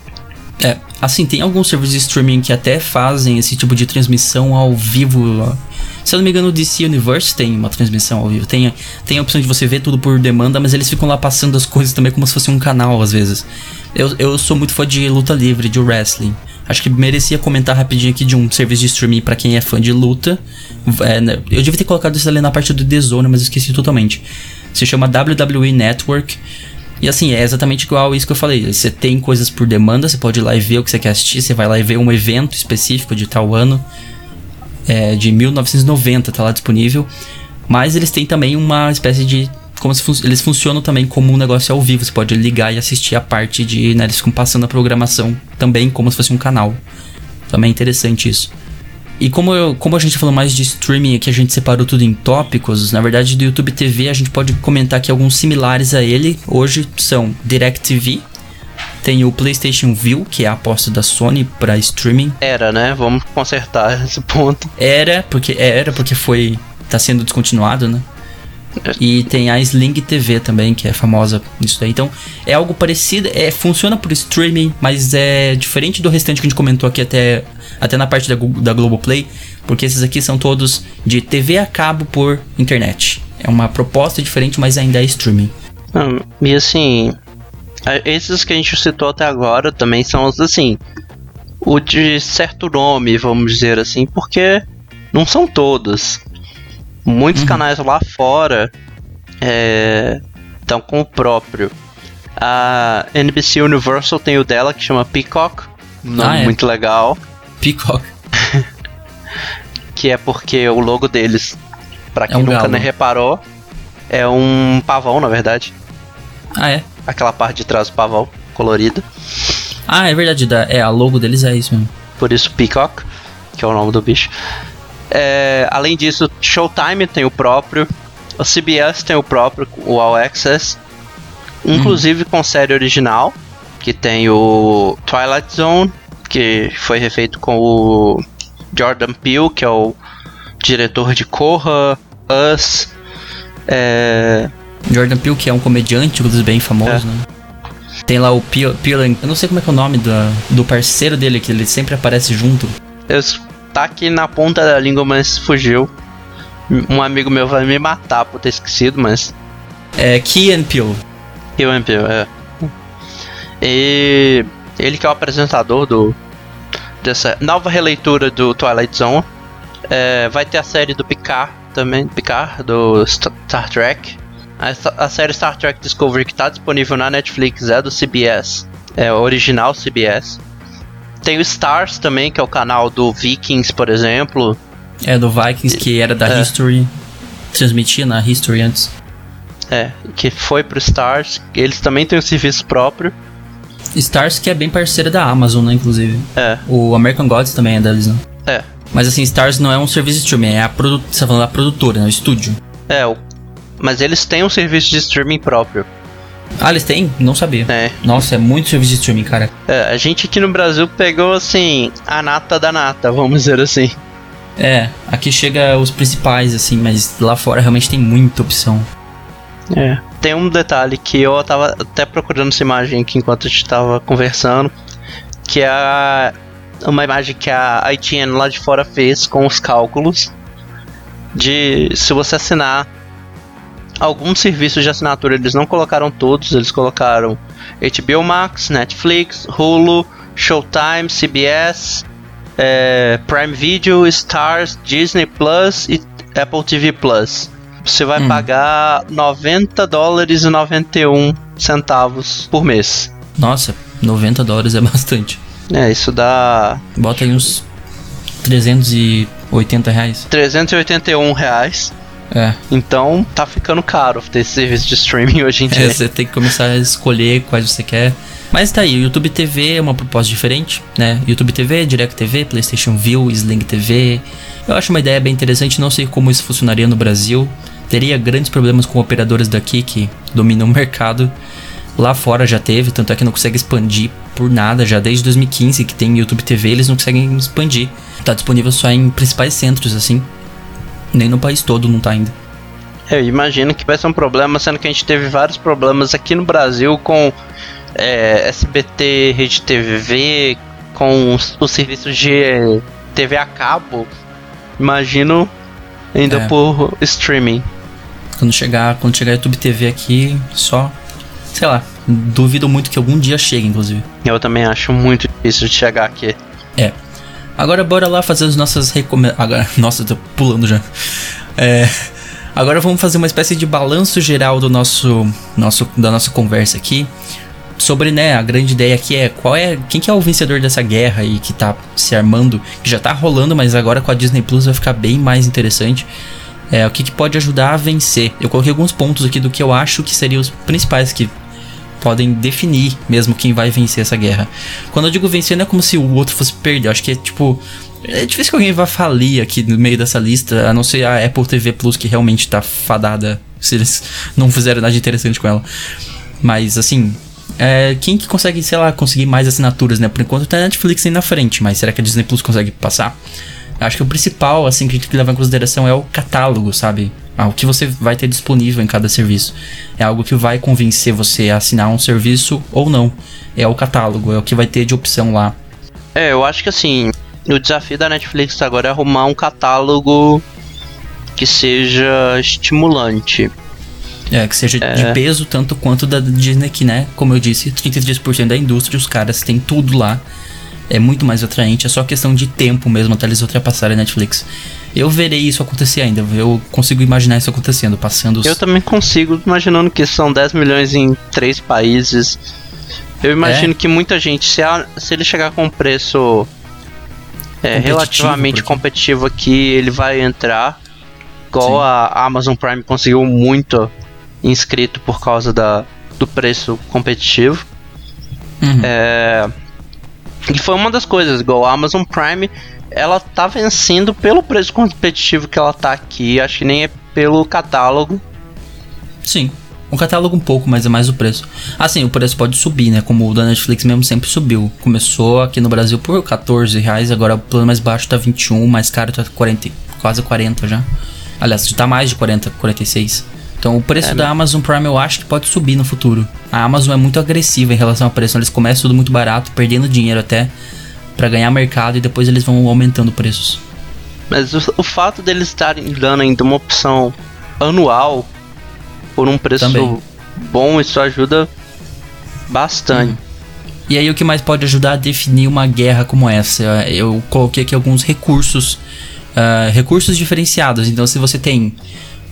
É, assim, tem alguns serviços de streaming que até fazem esse tipo de transmissão ao vivo. Se eu não me engano, o DC Universe tem uma transmissão ao vivo. Tem, tem a opção de você ver tudo por demanda, mas eles ficam lá passando as coisas também como se fosse um canal, às vezes. Eu, eu sou muito fã de luta livre, de wrestling. Acho que merecia comentar rapidinho aqui de um serviço de streaming pra quem é fã de luta. É, né, eu devia ter colocado isso ali na parte do The Zone, mas esqueci totalmente. Se chama WWE Network. E assim, é exatamente igual isso que eu falei. Você tem coisas por demanda, você pode ir lá e ver o que você quer assistir, você vai lá e ver um evento específico de tal ano. É, de 1990 tá lá disponível. Mas eles têm também uma espécie de. Como fun- eles funcionam também como um negócio ao vivo. Você pode ligar e assistir a parte de. Né, eles ficam passando a programação também como se fosse um canal. Também é interessante isso. E como, eu, como a gente falou mais de streaming aqui, a gente separou tudo em tópicos. Na verdade, do YouTube TV, a gente pode comentar aqui alguns similares a ele. Hoje são DirecTV, tem o PlayStation View, que é a aposta da Sony para streaming. Era, né? Vamos consertar esse ponto. Era, porque era porque foi tá sendo descontinuado, né? E tem a Sling TV também, que é famosa nisso daí. Então, é algo parecido, é funciona por streaming, mas é diferente do restante que a gente comentou aqui até até na parte da, da Globoplay, porque esses aqui são todos de TV a cabo por internet. É uma proposta diferente, mas ainda é streaming. Hum, E assim, esses que a gente citou até agora também são os assim, o de certo nome, vamos dizer assim, porque não são todos. Muitos canais lá fora estão com o próprio. A NBC Universal tem o dela que chama Peacock, nome Ah, é. muito legal, Peacock. que é porque o logo deles, pra quem um nunca galo. nem reparou, é um pavão, na verdade. Ah, é? Aquela parte de trás do pavão, colorida. Ah, é verdade, da- é a logo deles é isso mesmo. por isso Peacock, que é o nome do bicho. É, além disso, Showtime tem o próprio, o CBS tem o próprio, o All Access, inclusive com série original, que tem o Twilight Zone, que foi refeito com o Jordan Peele, que é o diretor de Corra, Us, é, Jordan Peele, que é um comediante, inclusive bem famoso, É. né? Tem lá o Peele, Peele, eu não sei como é que é o nome do, do parceiro dele, que ele sempre aparece junto. eu, tá aqui na ponta da língua, mas fugiu. Um amigo meu vai me matar por ter esquecido, mas É Key and Peele. E o MPU, é. E ele que é o apresentador do dessa nova releitura do Twilight Zone. É, vai ter a série do Picard também, Picard, do St- Star Trek. A, a série Star Trek Discovery que está disponível na Netflix é do CBS, é original CBS. Tem o Stars também, que é o canal do Vikings, por exemplo. É do Vikings, que era da É. History. Transmitia na History antes. É, que foi pro Stars. Eles também têm um serviço próprio. Stars que é bem parceira da Amazon, né, inclusive. É, O American Gods também é deles, né? é. Mas assim, Stars não é um serviço de streaming, é a produ você tá falando da produtora, né? O estúdio. É, o... mas eles têm um serviço de streaming próprio. Ah, eles têm? Não sabia. É. Nossa, é muito serviço de streaming, cara. É, a gente aqui no Brasil pegou assim a nata da nata, vamos dizer assim. É, aqui chega os principais, assim, mas lá fora realmente tem muita opção. É. Tem um detalhe que eu tava até procurando essa imagem aqui enquanto a gente tava conversando, que é a- uma imagem que a ITN lá de fora fez com os cálculos de se você assinar alguns serviços de assinatura, eles não colocaram todos, eles colocaram HBO Max, Netflix, Hulu, Showtime, CBS, é, Prime Video, Stars, Disney Plus e Apple TV Plus. Você vai pagar 90 dólares e 91 centavos por mês. Nossa, 90 dólares é bastante. É, isso dá Bota aí uns 380 reais. 381 reais. É. Então tá ficando caro ter esse serviço de streaming hoje em É, dia. você tem que começar a escolher quais você quer. Mas tá aí, o YouTube TV é uma proposta diferente, né? YouTube TV, Direct TV, PlayStation View, Sling TV. Eu acho uma ideia bem interessante, não sei como isso funcionaria no Brasil. Teria grandes problemas com operadoras daqui que dominam o mercado. Lá fora já teve, tanto é que não consegue expandir por nada, já desde 2015 que tem YouTube TV, eles não conseguem expandir. Tá disponível só em principais centros, assim. Nem no país todo não tá ainda. Eu imagino que vai ser um problema, sendo que a gente teve vários problemas aqui no Brasil com é, SBT, Rede TV, com os, os serviços de TV a cabo. Imagino ainda É. por streaming. Quando chegar, quando chegar YouTube TV aqui, só. Sei lá, duvido muito que algum dia chegue, inclusive. Eu também acho muito difícil de chegar aqui. É. Agora bora lá fazer as nossas recomendações. Nossa, tô pulando já. É. Agora vamos fazer uma espécie de balanço geral do nosso, nosso da nossa conversa aqui. Sobre, né, a grande ideia aqui é qual é. Quem que é o vencedor dessa guerra aí que tá se armando, que já tá rolando, mas agora com a Disney Plus vai ficar bem mais interessante. É, o que, que pode ajudar a vencer. Eu coloquei alguns pontos aqui do que eu acho que seriam os principais que podem definir mesmo quem vai vencer essa guerra. Quando eu digo vencer, não é como se o outro fosse perder. Eu acho que é tipo. É difícil que alguém vá falir aqui no meio dessa lista, a não ser a Apple TV Plus, que realmente tá fadada se eles não fizerem nada interessante com ela. Mas assim. É, quem que consegue, sei lá, conseguir mais assinaturas, né? Por enquanto tá a Netflix aí na frente, mas será que a Disney Plus consegue passar? Acho que o principal, assim, que a gente tem que levar em consideração é o catálogo, sabe? Ah, o que você vai ter disponível em cada serviço. É algo que vai convencer você a assinar um serviço ou não. É o catálogo, é o que vai ter de opção lá. É, eu acho que assim, o desafio da Netflix agora é arrumar um catálogo que seja estimulante. É, que seja de peso tanto quanto da Disney, que, né? Como eu disse, 33% da indústria, os caras têm tudo lá. É muito mais atraente, é só questão de tempo mesmo até eles ultrapassarem a Netflix. Eu verei isso acontecer ainda, eu consigo imaginar isso acontecendo, passando os... Eu também consigo, imaginando que são 10 milhões em três países. Eu imagino É. que muita gente, se, a- se ele chegar com um preço é, Competitivo relativamente competitivo aqui, ele vai entrar. Igual Sim. a Amazon Prime conseguiu muito inscrito por causa da, do preço competitivo. Uhum. É, e foi uma das coisas, igual a Amazon Prime, ela tá vencendo pelo preço competitivo que ela tá aqui, acho que nem é pelo catálogo. Sim. O catálogo um pouco, mas é mais o preço. Assim, o preço pode subir, né? Como o da Netflix mesmo sempre subiu. Começou aqui no Brasil por 14 reais, agora o plano mais baixo tá 21, o mais caro tá 40, quase 40 já. Aliás, tá mais de 40, 46. Então o preço da Amazon Prime eu acho que pode subir no futuro. A Amazon é muito agressiva em relação ao preço. Eles começam tudo muito barato, perdendo dinheiro até pra ganhar mercado e depois eles vão aumentando preços. Mas o, o fato deles estarem dando ainda uma opção anual por um preço Também. bom, isso ajuda bastante. E aí o que mais pode ajudar a definir uma guerra como essa? Eu coloquei aqui alguns recursos, ah, recursos diferenciados. Então se você tem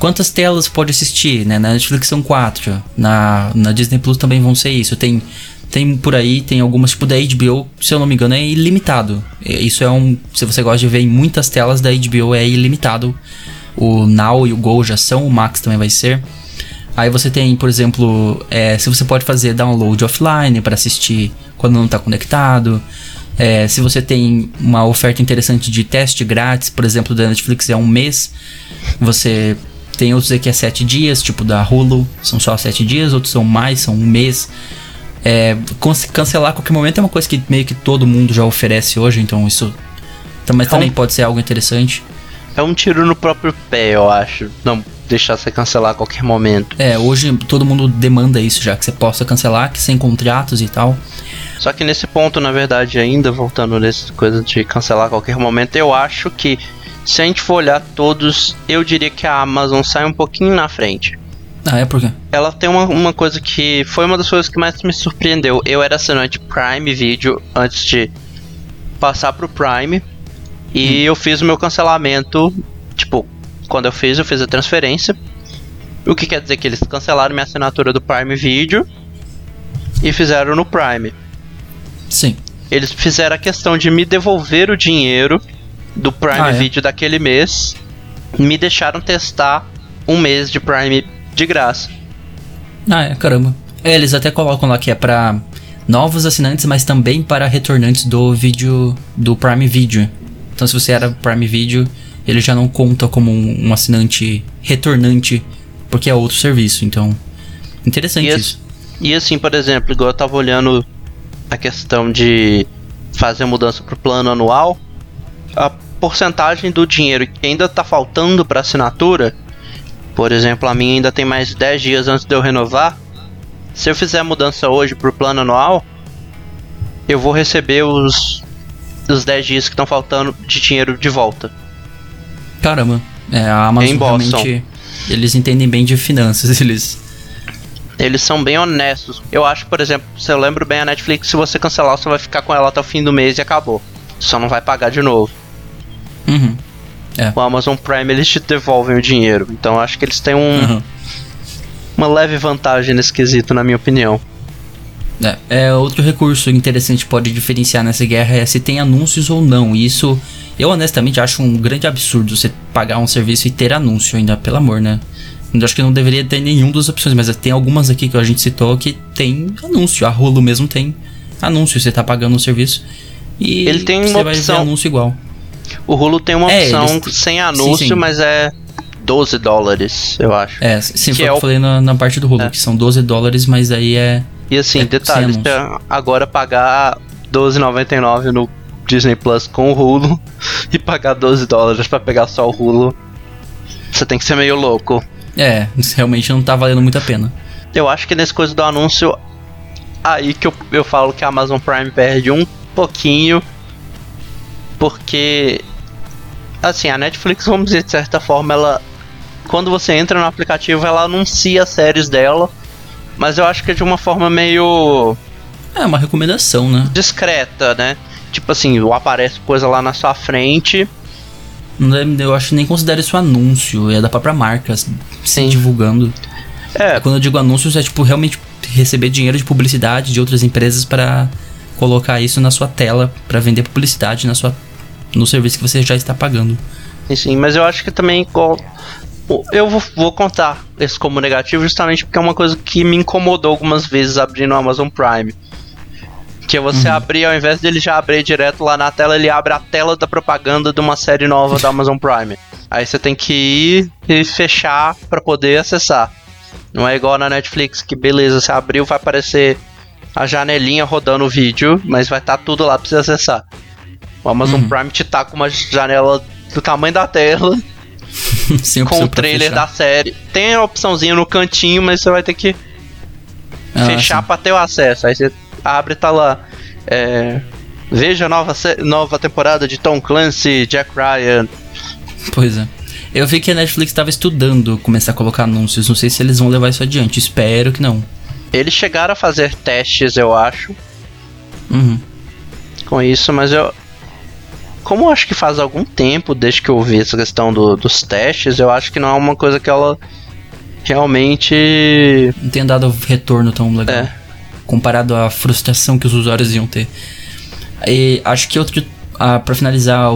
quantas telas pode assistir, né? Na Netflix são quatro, na, na Disney Plus também vão ser isso. Tem tem por aí, tem algumas tipo da HBO, se eu não me engano, é ilimitado. É, Isso é um, se você gosta de ver em muitas telas da HBO é ilimitado. O Now e o Go já são, o Max também vai ser. Aí você tem, por exemplo, é, se você pode fazer download offline para assistir quando não está conectado. É, se você tem uma oferta interessante de teste grátis, por exemplo, da Netflix é um mês, você tem outros aqui é sete dias, tipo da Hulu, são só sete dias, outros são mais, são um mês. É, cancelar a qualquer momento é uma coisa que meio que todo mundo já oferece hoje, então isso mas é também pode ser algo interessante. É um tiro no próprio pé, eu acho. Não deixar você cancelar a qualquer momento. É, hoje todo mundo demanda isso já, que você possa cancelar, que sem contratos e tal. Só que nesse ponto, na verdade, ainda voltando nessa coisa de cancelar a qualquer momento, eu acho que se a gente for olhar todos, eu diria que a Amazon sai um pouquinho na frente. Ah, é por quê? Ela tem uma, uma coisa que foi uma das coisas que mais me surpreendeu. Eu era assinante Prime Video antes de passar pro Prime. E hum. eu fiz o meu cancelamento, tipo, quando eu fiz, eu fiz a transferência. O que quer dizer que eles cancelaram minha assinatura do Prime Video e fizeram no Prime. Sim. Eles fizeram a questão de me devolver o dinheiro do Prime ah, é? Video daquele mês. Me deixaram testar um mês de Prime de graça. Ah, é, caramba. É, eles até colocam lá que é pra novos assinantes, mas também para retornantes do vídeo do Prime Video. Então, se você era Prime Video, ele já não conta como um, um assinante retornante, porque é outro serviço. Então, interessante e isso. E assim, por exemplo, igual eu tava olhando a questão de fazer a mudança pro plano anual, a porcentagem do dinheiro que ainda tá faltando para assinatura, por exemplo, a minha ainda tem mais 10 dias antes de eu renovar. Se eu fizer a mudança hoje pro plano anual, eu vou receber os os 10 dias que estão faltando de dinheiro de volta. Caramba, é, a Amazon realmente. Eles entendem bem de finanças, eles. Eles são bem honestos. Eu acho, por exemplo, se eu lembro bem, a Netflix, se você cancelar, você vai ficar com ela até o fim do mês e acabou. Só não vai pagar de novo. Uhum. É. O Amazon Prime eles te devolvem o dinheiro. Então acho que eles têm um, uhum. uma leve vantagem nesse quesito, na minha opinião. É, é, outro recurso interessante pode diferenciar nessa guerra é se tem anúncios ou não. E isso, eu honestamente acho um grande absurdo você pagar um serviço e ter anúncio ainda, pelo amor, né? Eu acho que não deveria ter nenhum das opções, mas tem algumas aqui que a gente citou que tem anúncio. A Hulu mesmo tem anúncio, você tá pagando um serviço e ele tem uma vai opção. ver anúncio igual. O Hulu tem uma é, opção sem anúncio, sim, sim. mas é 12 dólares, eu acho. É, sim, que foi é o que eu falei na, na parte do Hulu, é. que são 12 dólares, mas aí é e assim, é, detalhe, agora pagar 12,99 no Disney Plus com o Hulu e pagar 12 dólares para pegar só o Hulu, você tem que ser meio louco. É, realmente não tá valendo muito a pena. Eu acho que nesse coisa do anúncio, aí que eu, eu falo que a Amazon Prime perde um pouquinho, porque, assim, a Netflix, vamos dizer, de certa forma, ela, quando você entra no aplicativo, ela anuncia as séries dela mas eu acho que é de uma forma meio. É, uma recomendação, né? Discreta, né? Tipo assim, aparece coisa lá na sua frente. Eu acho que nem considero isso anúncio, é da própria marca se divulgando. É. Quando eu digo anúncios, é tipo realmente receber dinheiro de publicidade de outras empresas para colocar isso na sua tela para vender publicidade na sua no serviço que você já está pagando. Sim, mas eu acho que também eu vou, vou, contar esse como negativo justamente porque é uma coisa que me incomodou algumas vezes abrindo o Amazon Prime. Que é você uhum. abrir, ao invés dele já abrir direto lá na tela, ele abre a tela da propaganda de uma série nova da Amazon Prime. Aí você tem que ir e fechar para poder acessar. Não é igual na Netflix, que beleza, você abriu, vai aparecer a janelinha rodando o vídeo, mas vai estar tá tudo lá pra você acessar. O Amazon uhum. Prime te tá com uma janela do tamanho da tela com o trailer da série. Tem a opçãozinha no cantinho, mas você vai ter que ah, fechar para ter o acesso. Aí você abre e tá lá. É, veja a nova, nova temporada de Tom Clancy, Jack Ryan. Pois é. Eu vi que a Netflix estava estudando começar a colocar anúncios. Não sei se eles vão levar isso adiante. Espero que não. Eles chegaram a fazer testes, eu acho. Uhum. Com isso, mas eu, como eu acho que faz algum tempo desde que eu vi essa questão do, dos testes, eu acho que não é uma coisa que ela realmente. Não tem dado retorno tão legal. É. Comparado à frustração que os usuários iam ter. E acho que outro. Ah, para finalizar,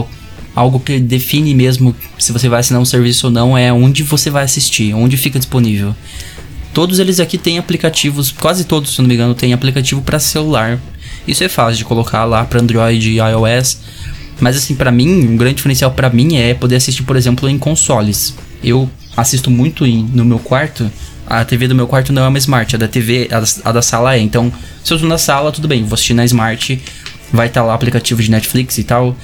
algo que define mesmo se você vai assinar um serviço ou não é onde você vai assistir, onde fica disponível. Todos eles aqui têm aplicativos, quase todos, se não me engano, têm aplicativo para celular. Isso é fácil de colocar lá para Android e iOS. Mas assim, para mim, um grande diferencial para mim é poder assistir, por exemplo, em consoles. Eu assisto muito em, no meu quarto. A TV do meu quarto não é uma smart, a da TV, a da, a da sala é. Então, se eu estou na sala, tudo bem, vou assistir na smart, vai estar tá lá o aplicativo de Netflix e tal.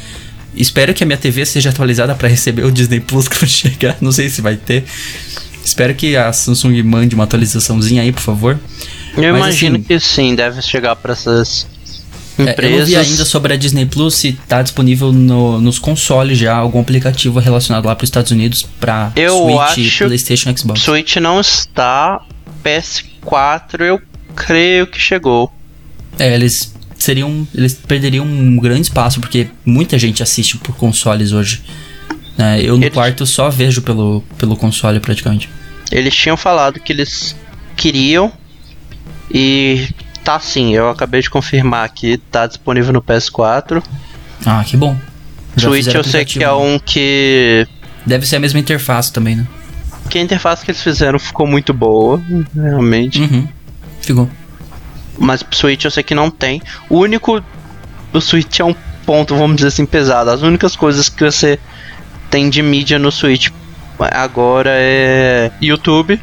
Espero que a minha TV seja atualizada para receber o Disney Plus quando chegar. Não sei se vai ter. Espero que a Samsung mande uma atualizaçãozinha aí, por favor. Eu Mas, imagino assim, que sim, deve chegar para essas empresas. É, eu não vi ainda sobre a Disney Plus se tá disponível no, nos consoles já algum aplicativo relacionado lá para os Estados Unidos para Switch, PlayStation, Xbox. Switch não está, PS4 eu creio que chegou. É, eles seriam, eles perderiam um grande espaço porque muita gente assiste por consoles hoje. É, eu no eles, quarto só vejo pelo, pelo console praticamente. Eles tinham falado que eles queriam e tá sim, eu acabei de confirmar aqui, tá disponível no PS4. Ah, que bom. Já Switch eu sei que é um que. Deve ser a mesma interface também, né? Que a interface que eles fizeram ficou muito boa, realmente. Uhum. Ficou. Mas Switch eu sei que não tem. O único. O Switch é um ponto, vamos dizer assim, pesado. As únicas coisas que você tem de mídia no Switch agora é YouTube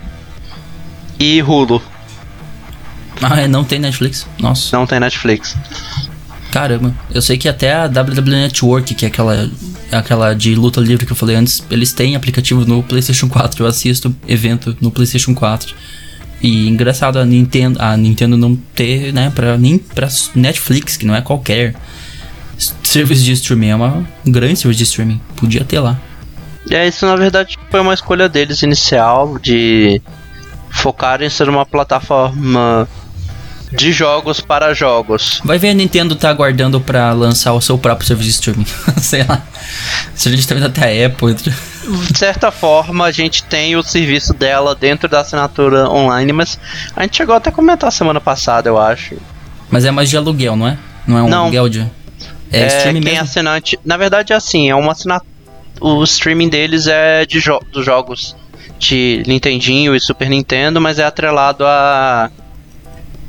e Hulu. Ah, é, não tem Netflix? Nossa. Não tem Netflix. Caramba, eu sei que até a WWE Network, que é aquela, aquela de luta livre que eu falei antes, eles têm aplicativo no PlayStation 4. Eu assisto evento no PlayStation 4. E engraçado a Nintendo, a Nintendo não ter, né, pra, nem pra Netflix, que não é qualquer serviço de streaming, é uma, um grande serviço de streaming. Podia ter lá. É, isso na verdade foi uma escolha deles inicial de focar em ser uma plataforma de jogos para jogos. Vai ver a Nintendo tá aguardando para lançar o seu próprio serviço de streaming. Sei lá. Se a gente tá vendo até a Apple. De certa forma, a gente tem o serviço dela dentro da assinatura online, mas a gente chegou até a comentar semana passada, eu acho. Mas é mais de aluguel, não é? Não é um não. aluguel de. É, é streaming quem mesmo? assinante. Na verdade é assim, é uma assinatura. O streaming deles é de jo dos jogos de Nintendinho e Super Nintendo, mas é atrelado a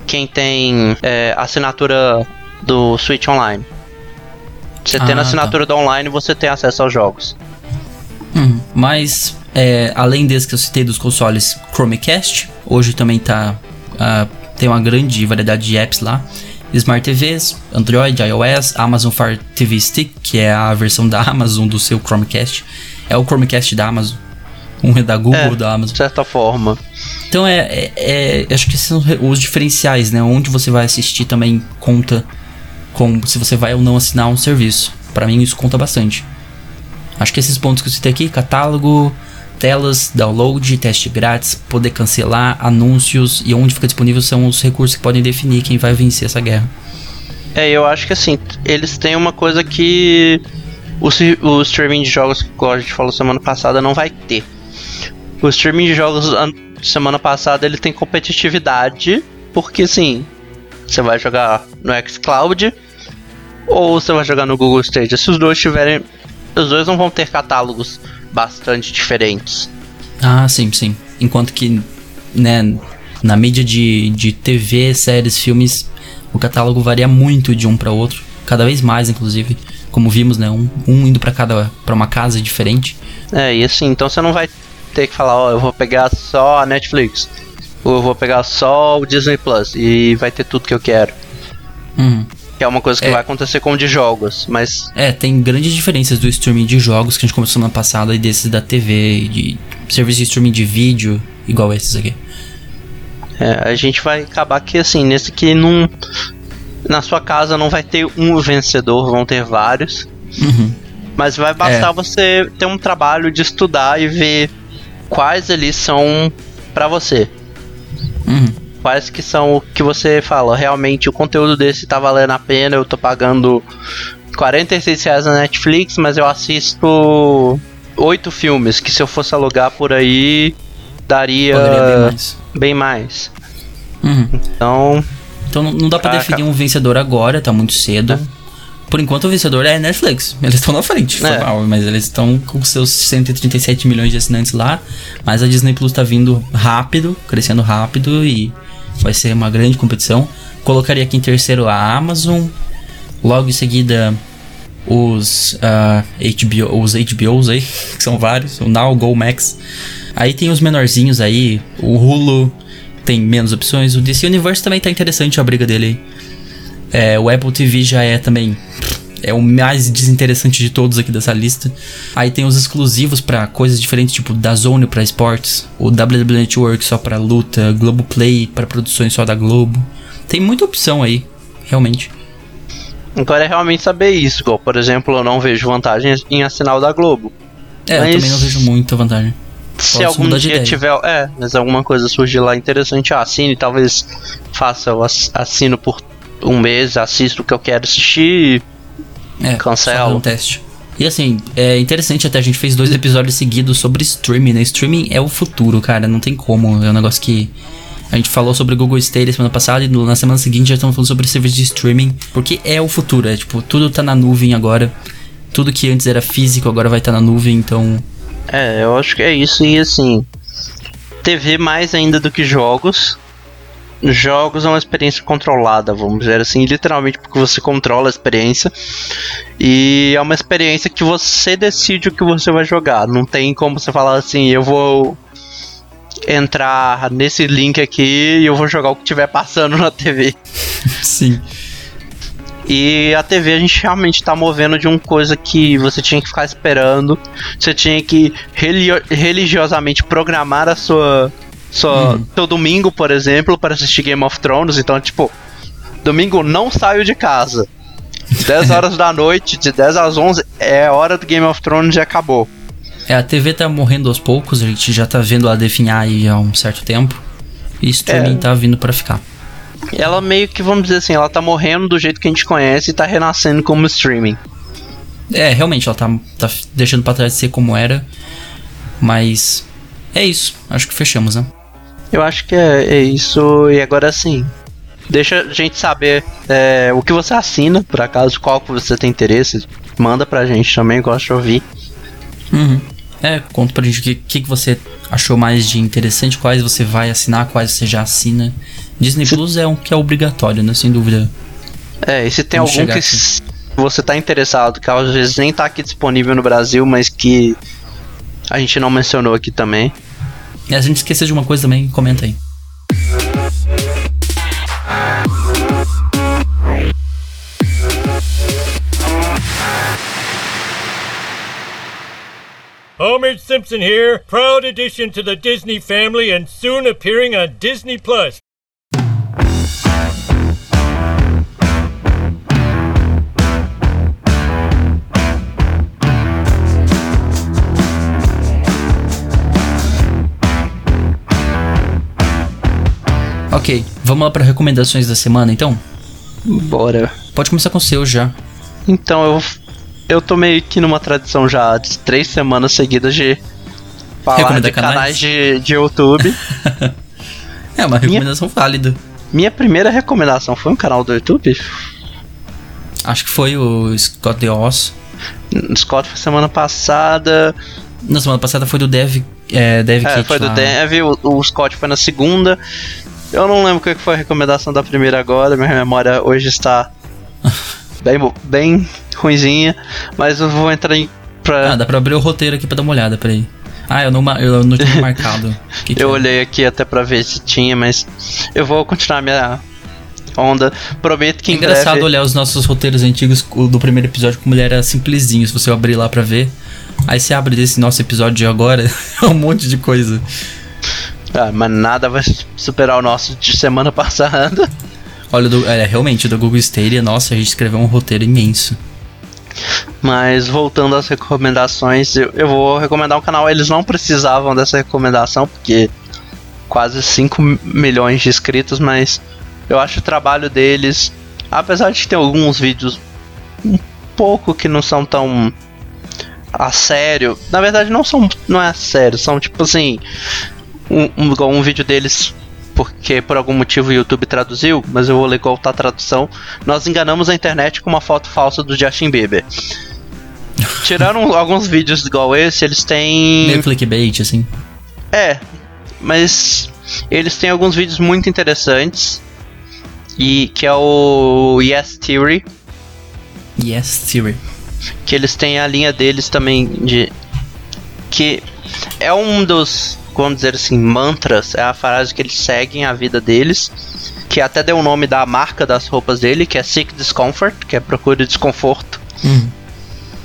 quem tem é, assinatura do Switch Online. Você ah, tendo assinatura tá. do online, você tem acesso aos jogos. Hum, mas, é, além desse que eu citei dos consoles Chromecast, hoje também tá, uh, tem uma grande variedade de apps lá. Smart TVs, Android, iOS, Amazon Fire TV Stick, que é a versão da Amazon do seu Chromecast. É o Chromecast da Amazon. Um é da Google, é, da Amazon. De certa forma. Então é, é, é, Acho que esses são os diferenciais, né? Onde você vai assistir também conta com se você vai ou não assinar um serviço. Para mim isso conta bastante. Acho que esses pontos que eu citei aqui, catálogo, telas, download, teste grátis, poder cancelar, anúncios e onde fica disponível são os recursos que podem definir quem vai vencer essa guerra. É, eu acho que assim, eles têm uma coisa que o, o streaming de jogos que a gente falou semana passada não vai ter. O streaming de jogos semana passada ele tem competitividade, porque sim, você vai jogar no xCloud ou você vai jogar no Google Stadia. Se os dois tiverem, os dois não vão ter catálogos bastante diferentes. Ah, sim, sim. Enquanto que, né, na mídia de, de TV, séries, filmes, o catálogo varia muito de um para outro, cada vez mais, inclusive. Como vimos, né, um, um indo para cada para uma casa diferente. É, e assim, então você não vai ter que falar, ó, oh, eu vou pegar só a Netflix. Ou eu vou pegar só o Disney Plus e vai ter tudo que eu quero. Uhum. Que é uma coisa que é. vai acontecer com o de jogos, mas. É, tem grandes diferenças do streaming de jogos que a gente começou na passada e desses da TV, de serviço de streaming de vídeo, igual esses aqui. É, a gente vai acabar que assim, nesse que não. Na sua casa não vai ter um vencedor, vão ter vários. Uhum. Mas vai bastar é. você ter um trabalho de estudar e ver quais ali são para você. Uhum. Quais que são o que você fala, realmente o conteúdo desse tá valendo a pena, eu tô pagando 46 reais na Netflix, mas eu assisto oito filmes, que se eu fosse alugar por aí, daria bem mais. Bem mais. Uhum. Então. Então não dá para definir um vencedor agora, tá muito cedo. É. Por enquanto o vencedor é Netflix. Eles estão na frente, É. mal, mas eles estão com seus 137 milhões de assinantes lá. Mas a Disney Plus tá vindo rápido, crescendo rápido e vai ser uma grande competição. Colocaria aqui em terceiro a Amazon. Logo em seguida os ah, HBO, os HBOs aí, que são vários, o Now, Go Max. Aí tem os menorzinhos aí, o Hulu tem menos opções, o DC Universe também tá interessante a briga dele aí. É, o Apple TV já é também é o mais desinteressante de todos aqui dessa lista. Aí tem os exclusivos pra coisas diferentes, tipo da Zone pra esportes, o WWE Network só pra luta, Globoplay pra produções só da Globo. Tem muita opção aí, realmente. Agora é realmente saber isso. Igual, por exemplo, eu não vejo vantagem em assinar o da Globo. É, Mas- eu também não vejo muita vantagem. Se Posso algum mudar de dia ideia. tiver. É, mas alguma coisa surgir lá interessante, eu assine, talvez faça, ass- assino por um mês, assisto o que eu quero assistir. É, fazer um teste. E assim, é interessante até, a gente fez dois episódios seguidos sobre streaming, né? Streaming é o futuro, cara, não tem como. É um negócio que. A gente falou sobre o Google Stadia semana passada e na semana seguinte já estamos falando sobre serviço de streaming, porque é o futuro, é tipo, tudo tá na nuvem agora. Tudo que antes era físico agora vai estar na nuvem, então. É, eu acho que é isso. E assim, TV mais ainda do que jogos. Jogos é uma experiência controlada, vamos dizer assim, literalmente porque você controla a experiência. E é uma experiência que você decide o que você vai jogar. Não tem como você falar assim, eu vou entrar nesse link aqui e eu vou jogar o que estiver passando na TV. Sim. E a TV a gente realmente tá movendo de uma coisa que você tinha que ficar esperando. Você tinha que religiosamente programar a sua. Sua Seu domingo, por exemplo, para assistir Game of Thrones. Então, tipo, domingo não saio de casa. 10 horas da noite, de 10 às 11, é hora do Game of Thrones e acabou. É, a TV tá morrendo aos poucos, a gente já tá vendo ela definhar aí há um certo tempo. E streaming É. tá vindo pra ficar. Ela meio que, vamos dizer assim, ela tá morrendo do jeito que a gente conhece e tá renascendo como streaming. É, realmente, ela tá, tá deixando pra trás de ser como era. Mas é isso. Acho que fechamos, né? Eu acho que é, é isso. E agora sim. Deixa a gente saber é, o que você assina, por acaso, qual que você tem interesse. Manda pra gente também, gosto de ouvir. Uhum. É, conta pra gente o que, que, que você achou mais de interessante, quais você vai assinar, quais você já assina. Disney Plus é um que é obrigatório, né? Sem dúvida. É, e se tem Vamos algum que aqui. você tá interessado, que às vezes nem tá aqui disponível no Brasil, mas que a gente não mencionou aqui também. E a gente esqueceu de uma coisa também, comenta aí. Homer Simpson here, proud addition to the Disney family and soon appearing on Disney Plus. Ok, vamos lá para recomendações da semana então? Bora. Pode começar com o seu já. Então eu eu tô meio que numa tradição já de três semanas seguidas de falar de canais, canais? de, de YouTube. É uma recomendação válida. Minha primeira recomendação foi um canal do YouTube. Acho que foi o Scott The Oz. Scott foi semana passada. Na semana passada foi do Dev, é, Dev É, Kit foi do lá. Dev, o, o Scott foi na segunda. Eu não lembro o que foi a recomendação da primeira agora, minha memória hoje está bem, bem ruinzinha, mas eu vou entrar em. Pra, Ah, dá pra abrir o roteiro aqui pra dar uma olhada, peraí. Ah, eu não, eu não tinha marcado. Que que eu é? olhei aqui até pra ver se tinha, mas eu vou continuar minha onda. Prometo que É em engraçado breve. olhar os nossos roteiros antigos o do primeiro episódio como ele era simplesinho, se você abrir lá pra ver. Aí você abre desse nosso episódio de agora, é um monte de coisa. Ah, mas nada vai superar o nosso de semana passada. Olha, do, é, realmente, do Google Stadia, nossa, a gente escreveu um roteiro imenso. Mas voltando às recomendações, eu, eu vou recomendar um canal. Eles não precisavam dessa recomendação, porque quase 5 milhões de inscritos, mas eu acho o trabalho deles, apesar de ter alguns vídeos um pouco que não são tão a sério. Na verdade, não são, não é a sério, são tipo assim, um, um, igual um vídeo deles porque por algum motivo o YouTube traduziu, mas eu vou ler qual tá a tradução. Nós enganamos a internet com uma foto falsa do Justin Bieber. Tiraram alguns vídeos igual esse, eles têm. Meio clickbait, assim. É, mas eles têm alguns vídeos muito interessantes. E que é o Yes Theory, Yes, Theory. que eles têm a linha deles também de que é um dos, vamos dizer assim, mantras, é a frase que eles seguem a vida deles, que até deu o nome da marca das roupas dele, que é Seek Discomfort, que é procura desconforto, Hum.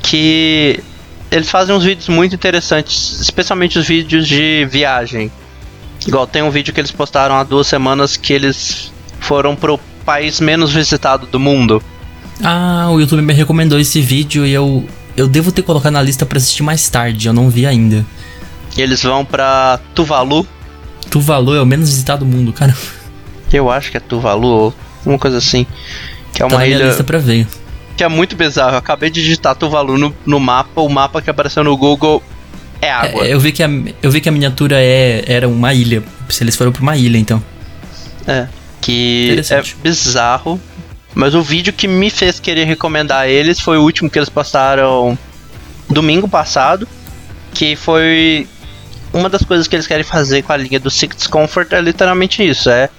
que eles fazem uns vídeos muito interessantes, especialmente os vídeos de viagem. Igual tem um vídeo que eles postaram há duas semanas que eles foram pro país menos visitado do mundo. Ah, o YouTube me recomendou esse vídeo e eu. Eu devo ter colocado na lista pra assistir mais tarde, eu não vi ainda. E eles vão pra Tuvalu, Tuvalu é o menos visitado do mundo, cara. eu acho que é Tuvalu ou uma coisa assim. Que é Tá uma minha ilha lista pra ver. que é muito bizarro. Eu acabei de digitar Tuvalu no, no mapa, o mapa que apareceu no Google é água. É, eu, vi que a, eu vi que a miniatura é, era uma ilha. Se eles foram pra uma ilha, então. É. Que é bizarro. Mas o vídeo que me fez querer recomendar eles foi o último que eles postaram domingo passado. Que foi. Uma das coisas que eles querem fazer com a linha do Six Discomfort é literalmente isso: é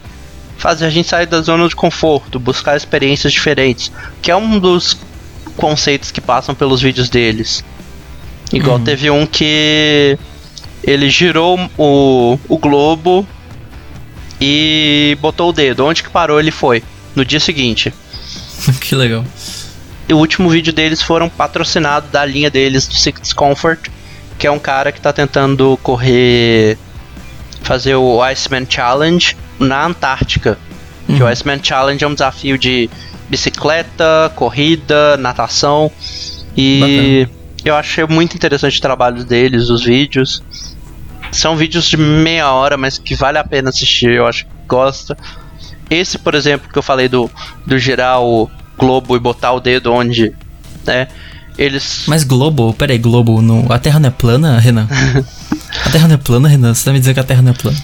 fazer a gente sair da zona de conforto, buscar experiências diferentes. Que é um dos conceitos que passam pelos vídeos deles. Igual teve um que ele girou o, o globo e botou o dedo. Onde que parou ele foi? No dia seguinte. que legal. E o último vídeo deles foram patrocinados da linha deles do Six Discomfort, que é um cara que tá tentando correr fazer o Iceman Challenge na Antártica. Que o Iceman Challenge é um desafio de bicicleta, corrida, natação. E eu achei muito interessante o trabalho deles, os vídeos. São vídeos de meia hora, mas que vale a pena assistir, eu acho que gosta. Esse, por exemplo, que eu falei do, do girar o globo e botar o dedo onde, né? Eles. Mas Globo, peraí, Globo, no, a Terra não é plana, Renan? a Terra não é plana, Renan? Você tá me dizendo que a Terra não é plana?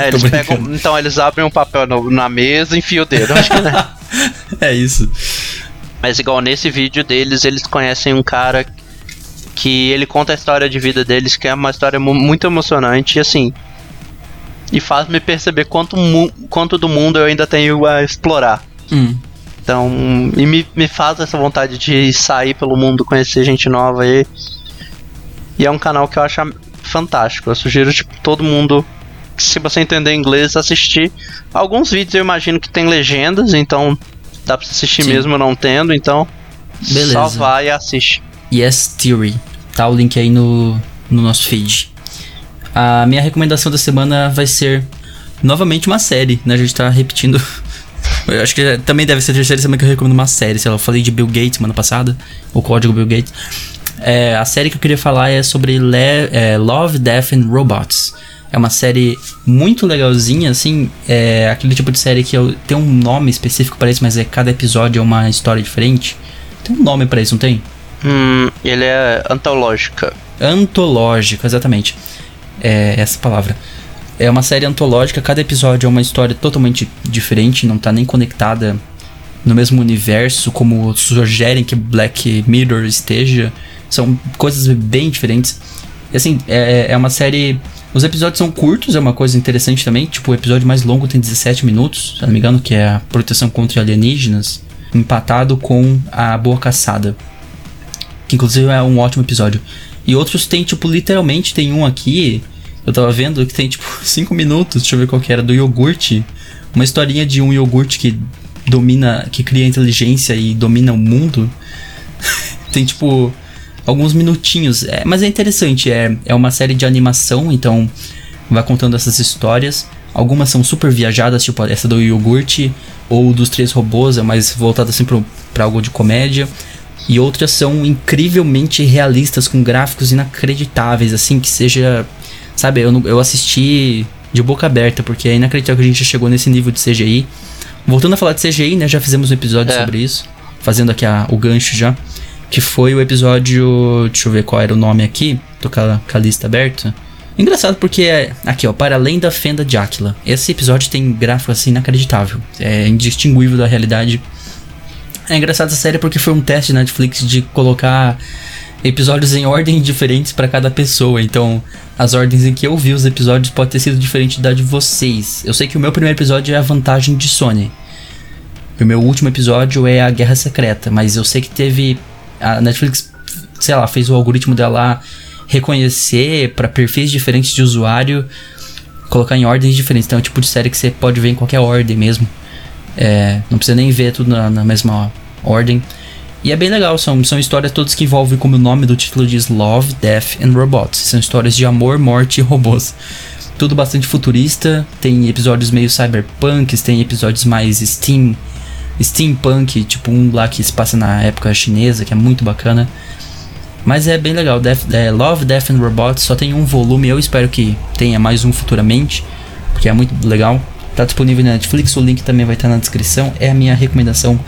É, eles pegam, então eles abrem um papel no- na mesa e enfiam o dedo. Acho que né? É isso. Mas igual nesse vídeo deles, eles conhecem um cara que ele conta a história de vida deles, que é uma história mu- muito emocionante e assim. E faz me perceber quanto, quanto do mundo eu ainda tenho a explorar. Hum. Então, e me, me faz essa vontade de sair pelo mundo, conhecer gente nova aí. E é um canal que eu acho fantástico. Eu sugiro, tipo, todo mundo, se você entender inglês, assistir. Alguns vídeos eu imagino que tem legendas, então dá pra assistir Sim. mesmo não tendo, então Beleza. só vai e assiste. Yes Theory. Tá o link aí no, no nosso feed. A minha recomendação da semana vai ser novamente uma série, né? A gente tá repetindo. Eu acho que também deve ser a terceira semana que eu recomendo uma série. Sei lá, eu falei de Bill Gates semana passada, o código Bill Gates. É, a série que eu queria falar é sobre Le- é, Love, Death and Robots. É uma série muito legalzinha, assim. É aquele tipo de série que eu- tem um nome específico para isso, mas é cada episódio é uma história diferente. Tem um nome para isso, não tem? Hum, ele é antológica. Antológico, exatamente. É essa palavra. É uma série antológica, cada episódio é uma história totalmente diferente, não tá nem conectada no mesmo universo como sugerem que Black Mirror esteja. São coisas bem diferentes. E assim, é, é uma série. Os episódios são curtos, é uma coisa interessante também. Tipo, o episódio mais longo tem 17 minutos, se não me engano, que é a proteção contra alienígenas, empatado com a Boa Caçada que inclusive é um ótimo episódio. E outros tem, tipo, literalmente, tem um aqui, eu tava vendo, que tem, tipo, 5 minutos, deixa eu ver qual que era, do iogurte. Uma historinha de um iogurte que domina, que cria inteligência e domina o mundo. tem, tipo, alguns minutinhos. É, mas é interessante, é, é uma série de animação, então vai contando essas histórias. Algumas são super viajadas, tipo essa do iogurte, ou dos três robôs, é mais voltada assim pra algo de comédia e outras são incrivelmente realistas com gráficos inacreditáveis, assim que seja, sabe, eu, eu assisti de boca aberta porque é inacreditável que a gente já chegou nesse nível de CGI. Voltando a falar de CGI, né, já fizemos um episódio É. sobre isso, fazendo aqui a- o gancho já, que foi o episódio, deixa eu ver qual era o nome aqui, tô com a, com a lista aberta. Engraçado porque é. Aqui, ó, para além da fenda de Aquila. Esse episódio tem gráfico assim inacreditável. É indistinguível da realidade. É engraçado essa série porque foi um teste na Netflix de colocar episódios em ordem diferentes para cada pessoa. Então, as ordens em que eu vi os episódios pode ter sido diferente da de vocês. Eu sei que o meu primeiro episódio é a vantagem de Sony. O meu último episódio é a Guerra Secreta, mas eu sei que teve a Netflix, sei lá, fez o algoritmo dela reconhecer para perfis diferentes de usuário, colocar em ordens diferentes. Então é o tipo de série que você pode ver em qualquer ordem mesmo. É, não precisa nem ver tudo na, na, mesma ordem. E é bem legal, são, são histórias todas que envolvem, como o nome do título diz, Love, Death and Robots. São histórias de amor, morte e robôs. Tudo bastante futurista, tem episódios meio cyberpunks, tem episódios mais steam, steampunk, tipo um lá que se passa na época chinesa, que é muito bacana. Mas é bem legal. Death, é, Love, Death and Robots só tem um volume. Eu espero que tenha mais um futuramente, porque é muito legal. Tá disponível na Netflix, o link também vai estar na descrição. É a minha recomendação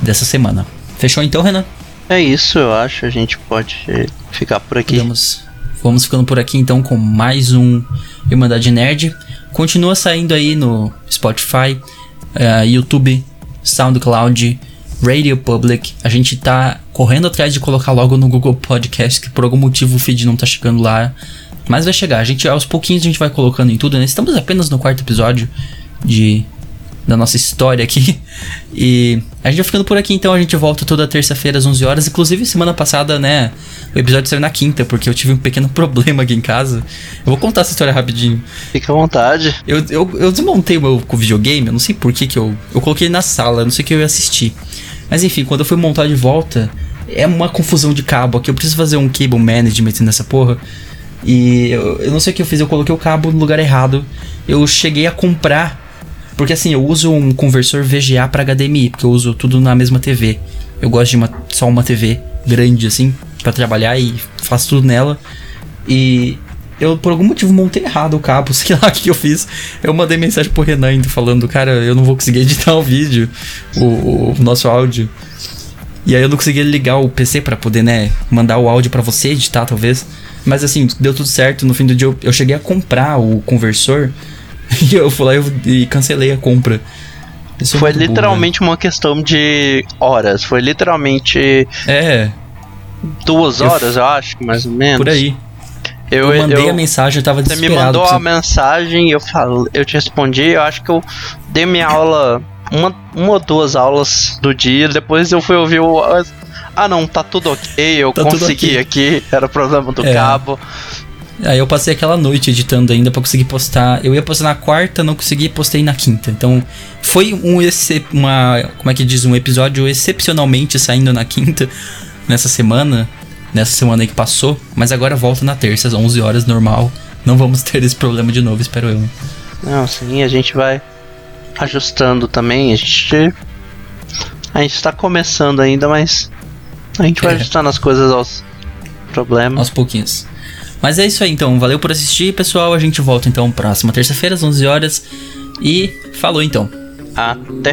dessa semana. Fechou então, Renan? É isso, eu acho. A gente pode ficar por aqui. Vamos, vamos ficando por aqui então com mais um Irmandade Nerd. Continua saindo aí no Spotify, uh, YouTube, SoundCloud Radio Public. A gente tá correndo atrás de colocar logo no Google Podcast, que por algum motivo o feed não tá chegando lá. Mas vai chegar. A gente, aos pouquinhos, a gente vai colocando em tudo, né? Estamos apenas no quarto episódio de da nossa história aqui. E a gente vai ficando por aqui, então a gente volta toda terça-feira às 11 horas. Inclusive, semana passada, né? O episódio saiu na quinta, porque eu tive um pequeno problema aqui em casa. Eu vou contar essa história rapidinho. Fica à vontade. Eu, eu, eu desmontei o meu videogame, eu não sei por que, que eu. Eu coloquei na sala, eu não sei o que eu ia assistir. Mas enfim, quando eu fui montar de volta, é uma confusão de cabo aqui. Eu preciso fazer um cable management nessa porra. E eu, eu não sei o que eu fiz, eu coloquei o cabo no lugar errado. Eu cheguei a comprar. Porque assim, eu uso um conversor VGA para HDMI, porque eu uso tudo na mesma TV. Eu gosto de uma, só uma TV grande assim, para trabalhar e faço tudo nela. E eu por algum motivo montei errado o cabo, sei lá o que eu fiz. Eu mandei mensagem pro Renan ainda falando, cara, eu não vou conseguir editar o vídeo, o, o nosso áudio. E aí eu não consegui ligar o PC para poder, né, mandar o áudio para você editar, talvez. Mas assim, deu tudo certo. No fim do dia eu, eu cheguei a comprar o conversor e eu fui lá e, cancelei a compra. Isso foi literalmente uma questão de horas. Foi literalmente. É. Duas horas, eu, eu acho, mais ou menos. Por aí. Eu, eu mandei eu, a mensagem, eu tava desesperado. Você me mandou a mensagem, eu falo, eu te respondi, eu acho que eu dei minha aula uma, uma ou duas aulas do dia, depois eu fui ouvir o. Ah não, tá tudo ok, eu tá consegui aqui. aqui, era problema do é. cabo. Aí eu passei aquela noite editando ainda para conseguir postar. Eu ia postar na quarta, não consegui, postei na quinta. Então foi um uma, como é que diz, um episódio excepcionalmente saindo na quinta nessa semana, nessa semana aí que passou, mas agora volta na terça às 11 horas normal. Não vamos ter esse problema de novo, espero eu. Não, sim, a gente vai ajustando também. A gente. A gente tá começando ainda, mas. A gente vai é. ajustando as coisas aos problemas. Aos pouquinhos. Mas é isso aí então, valeu por assistir, pessoal. A gente volta então próxima terça-feira às 11 horas. E falou então. Até.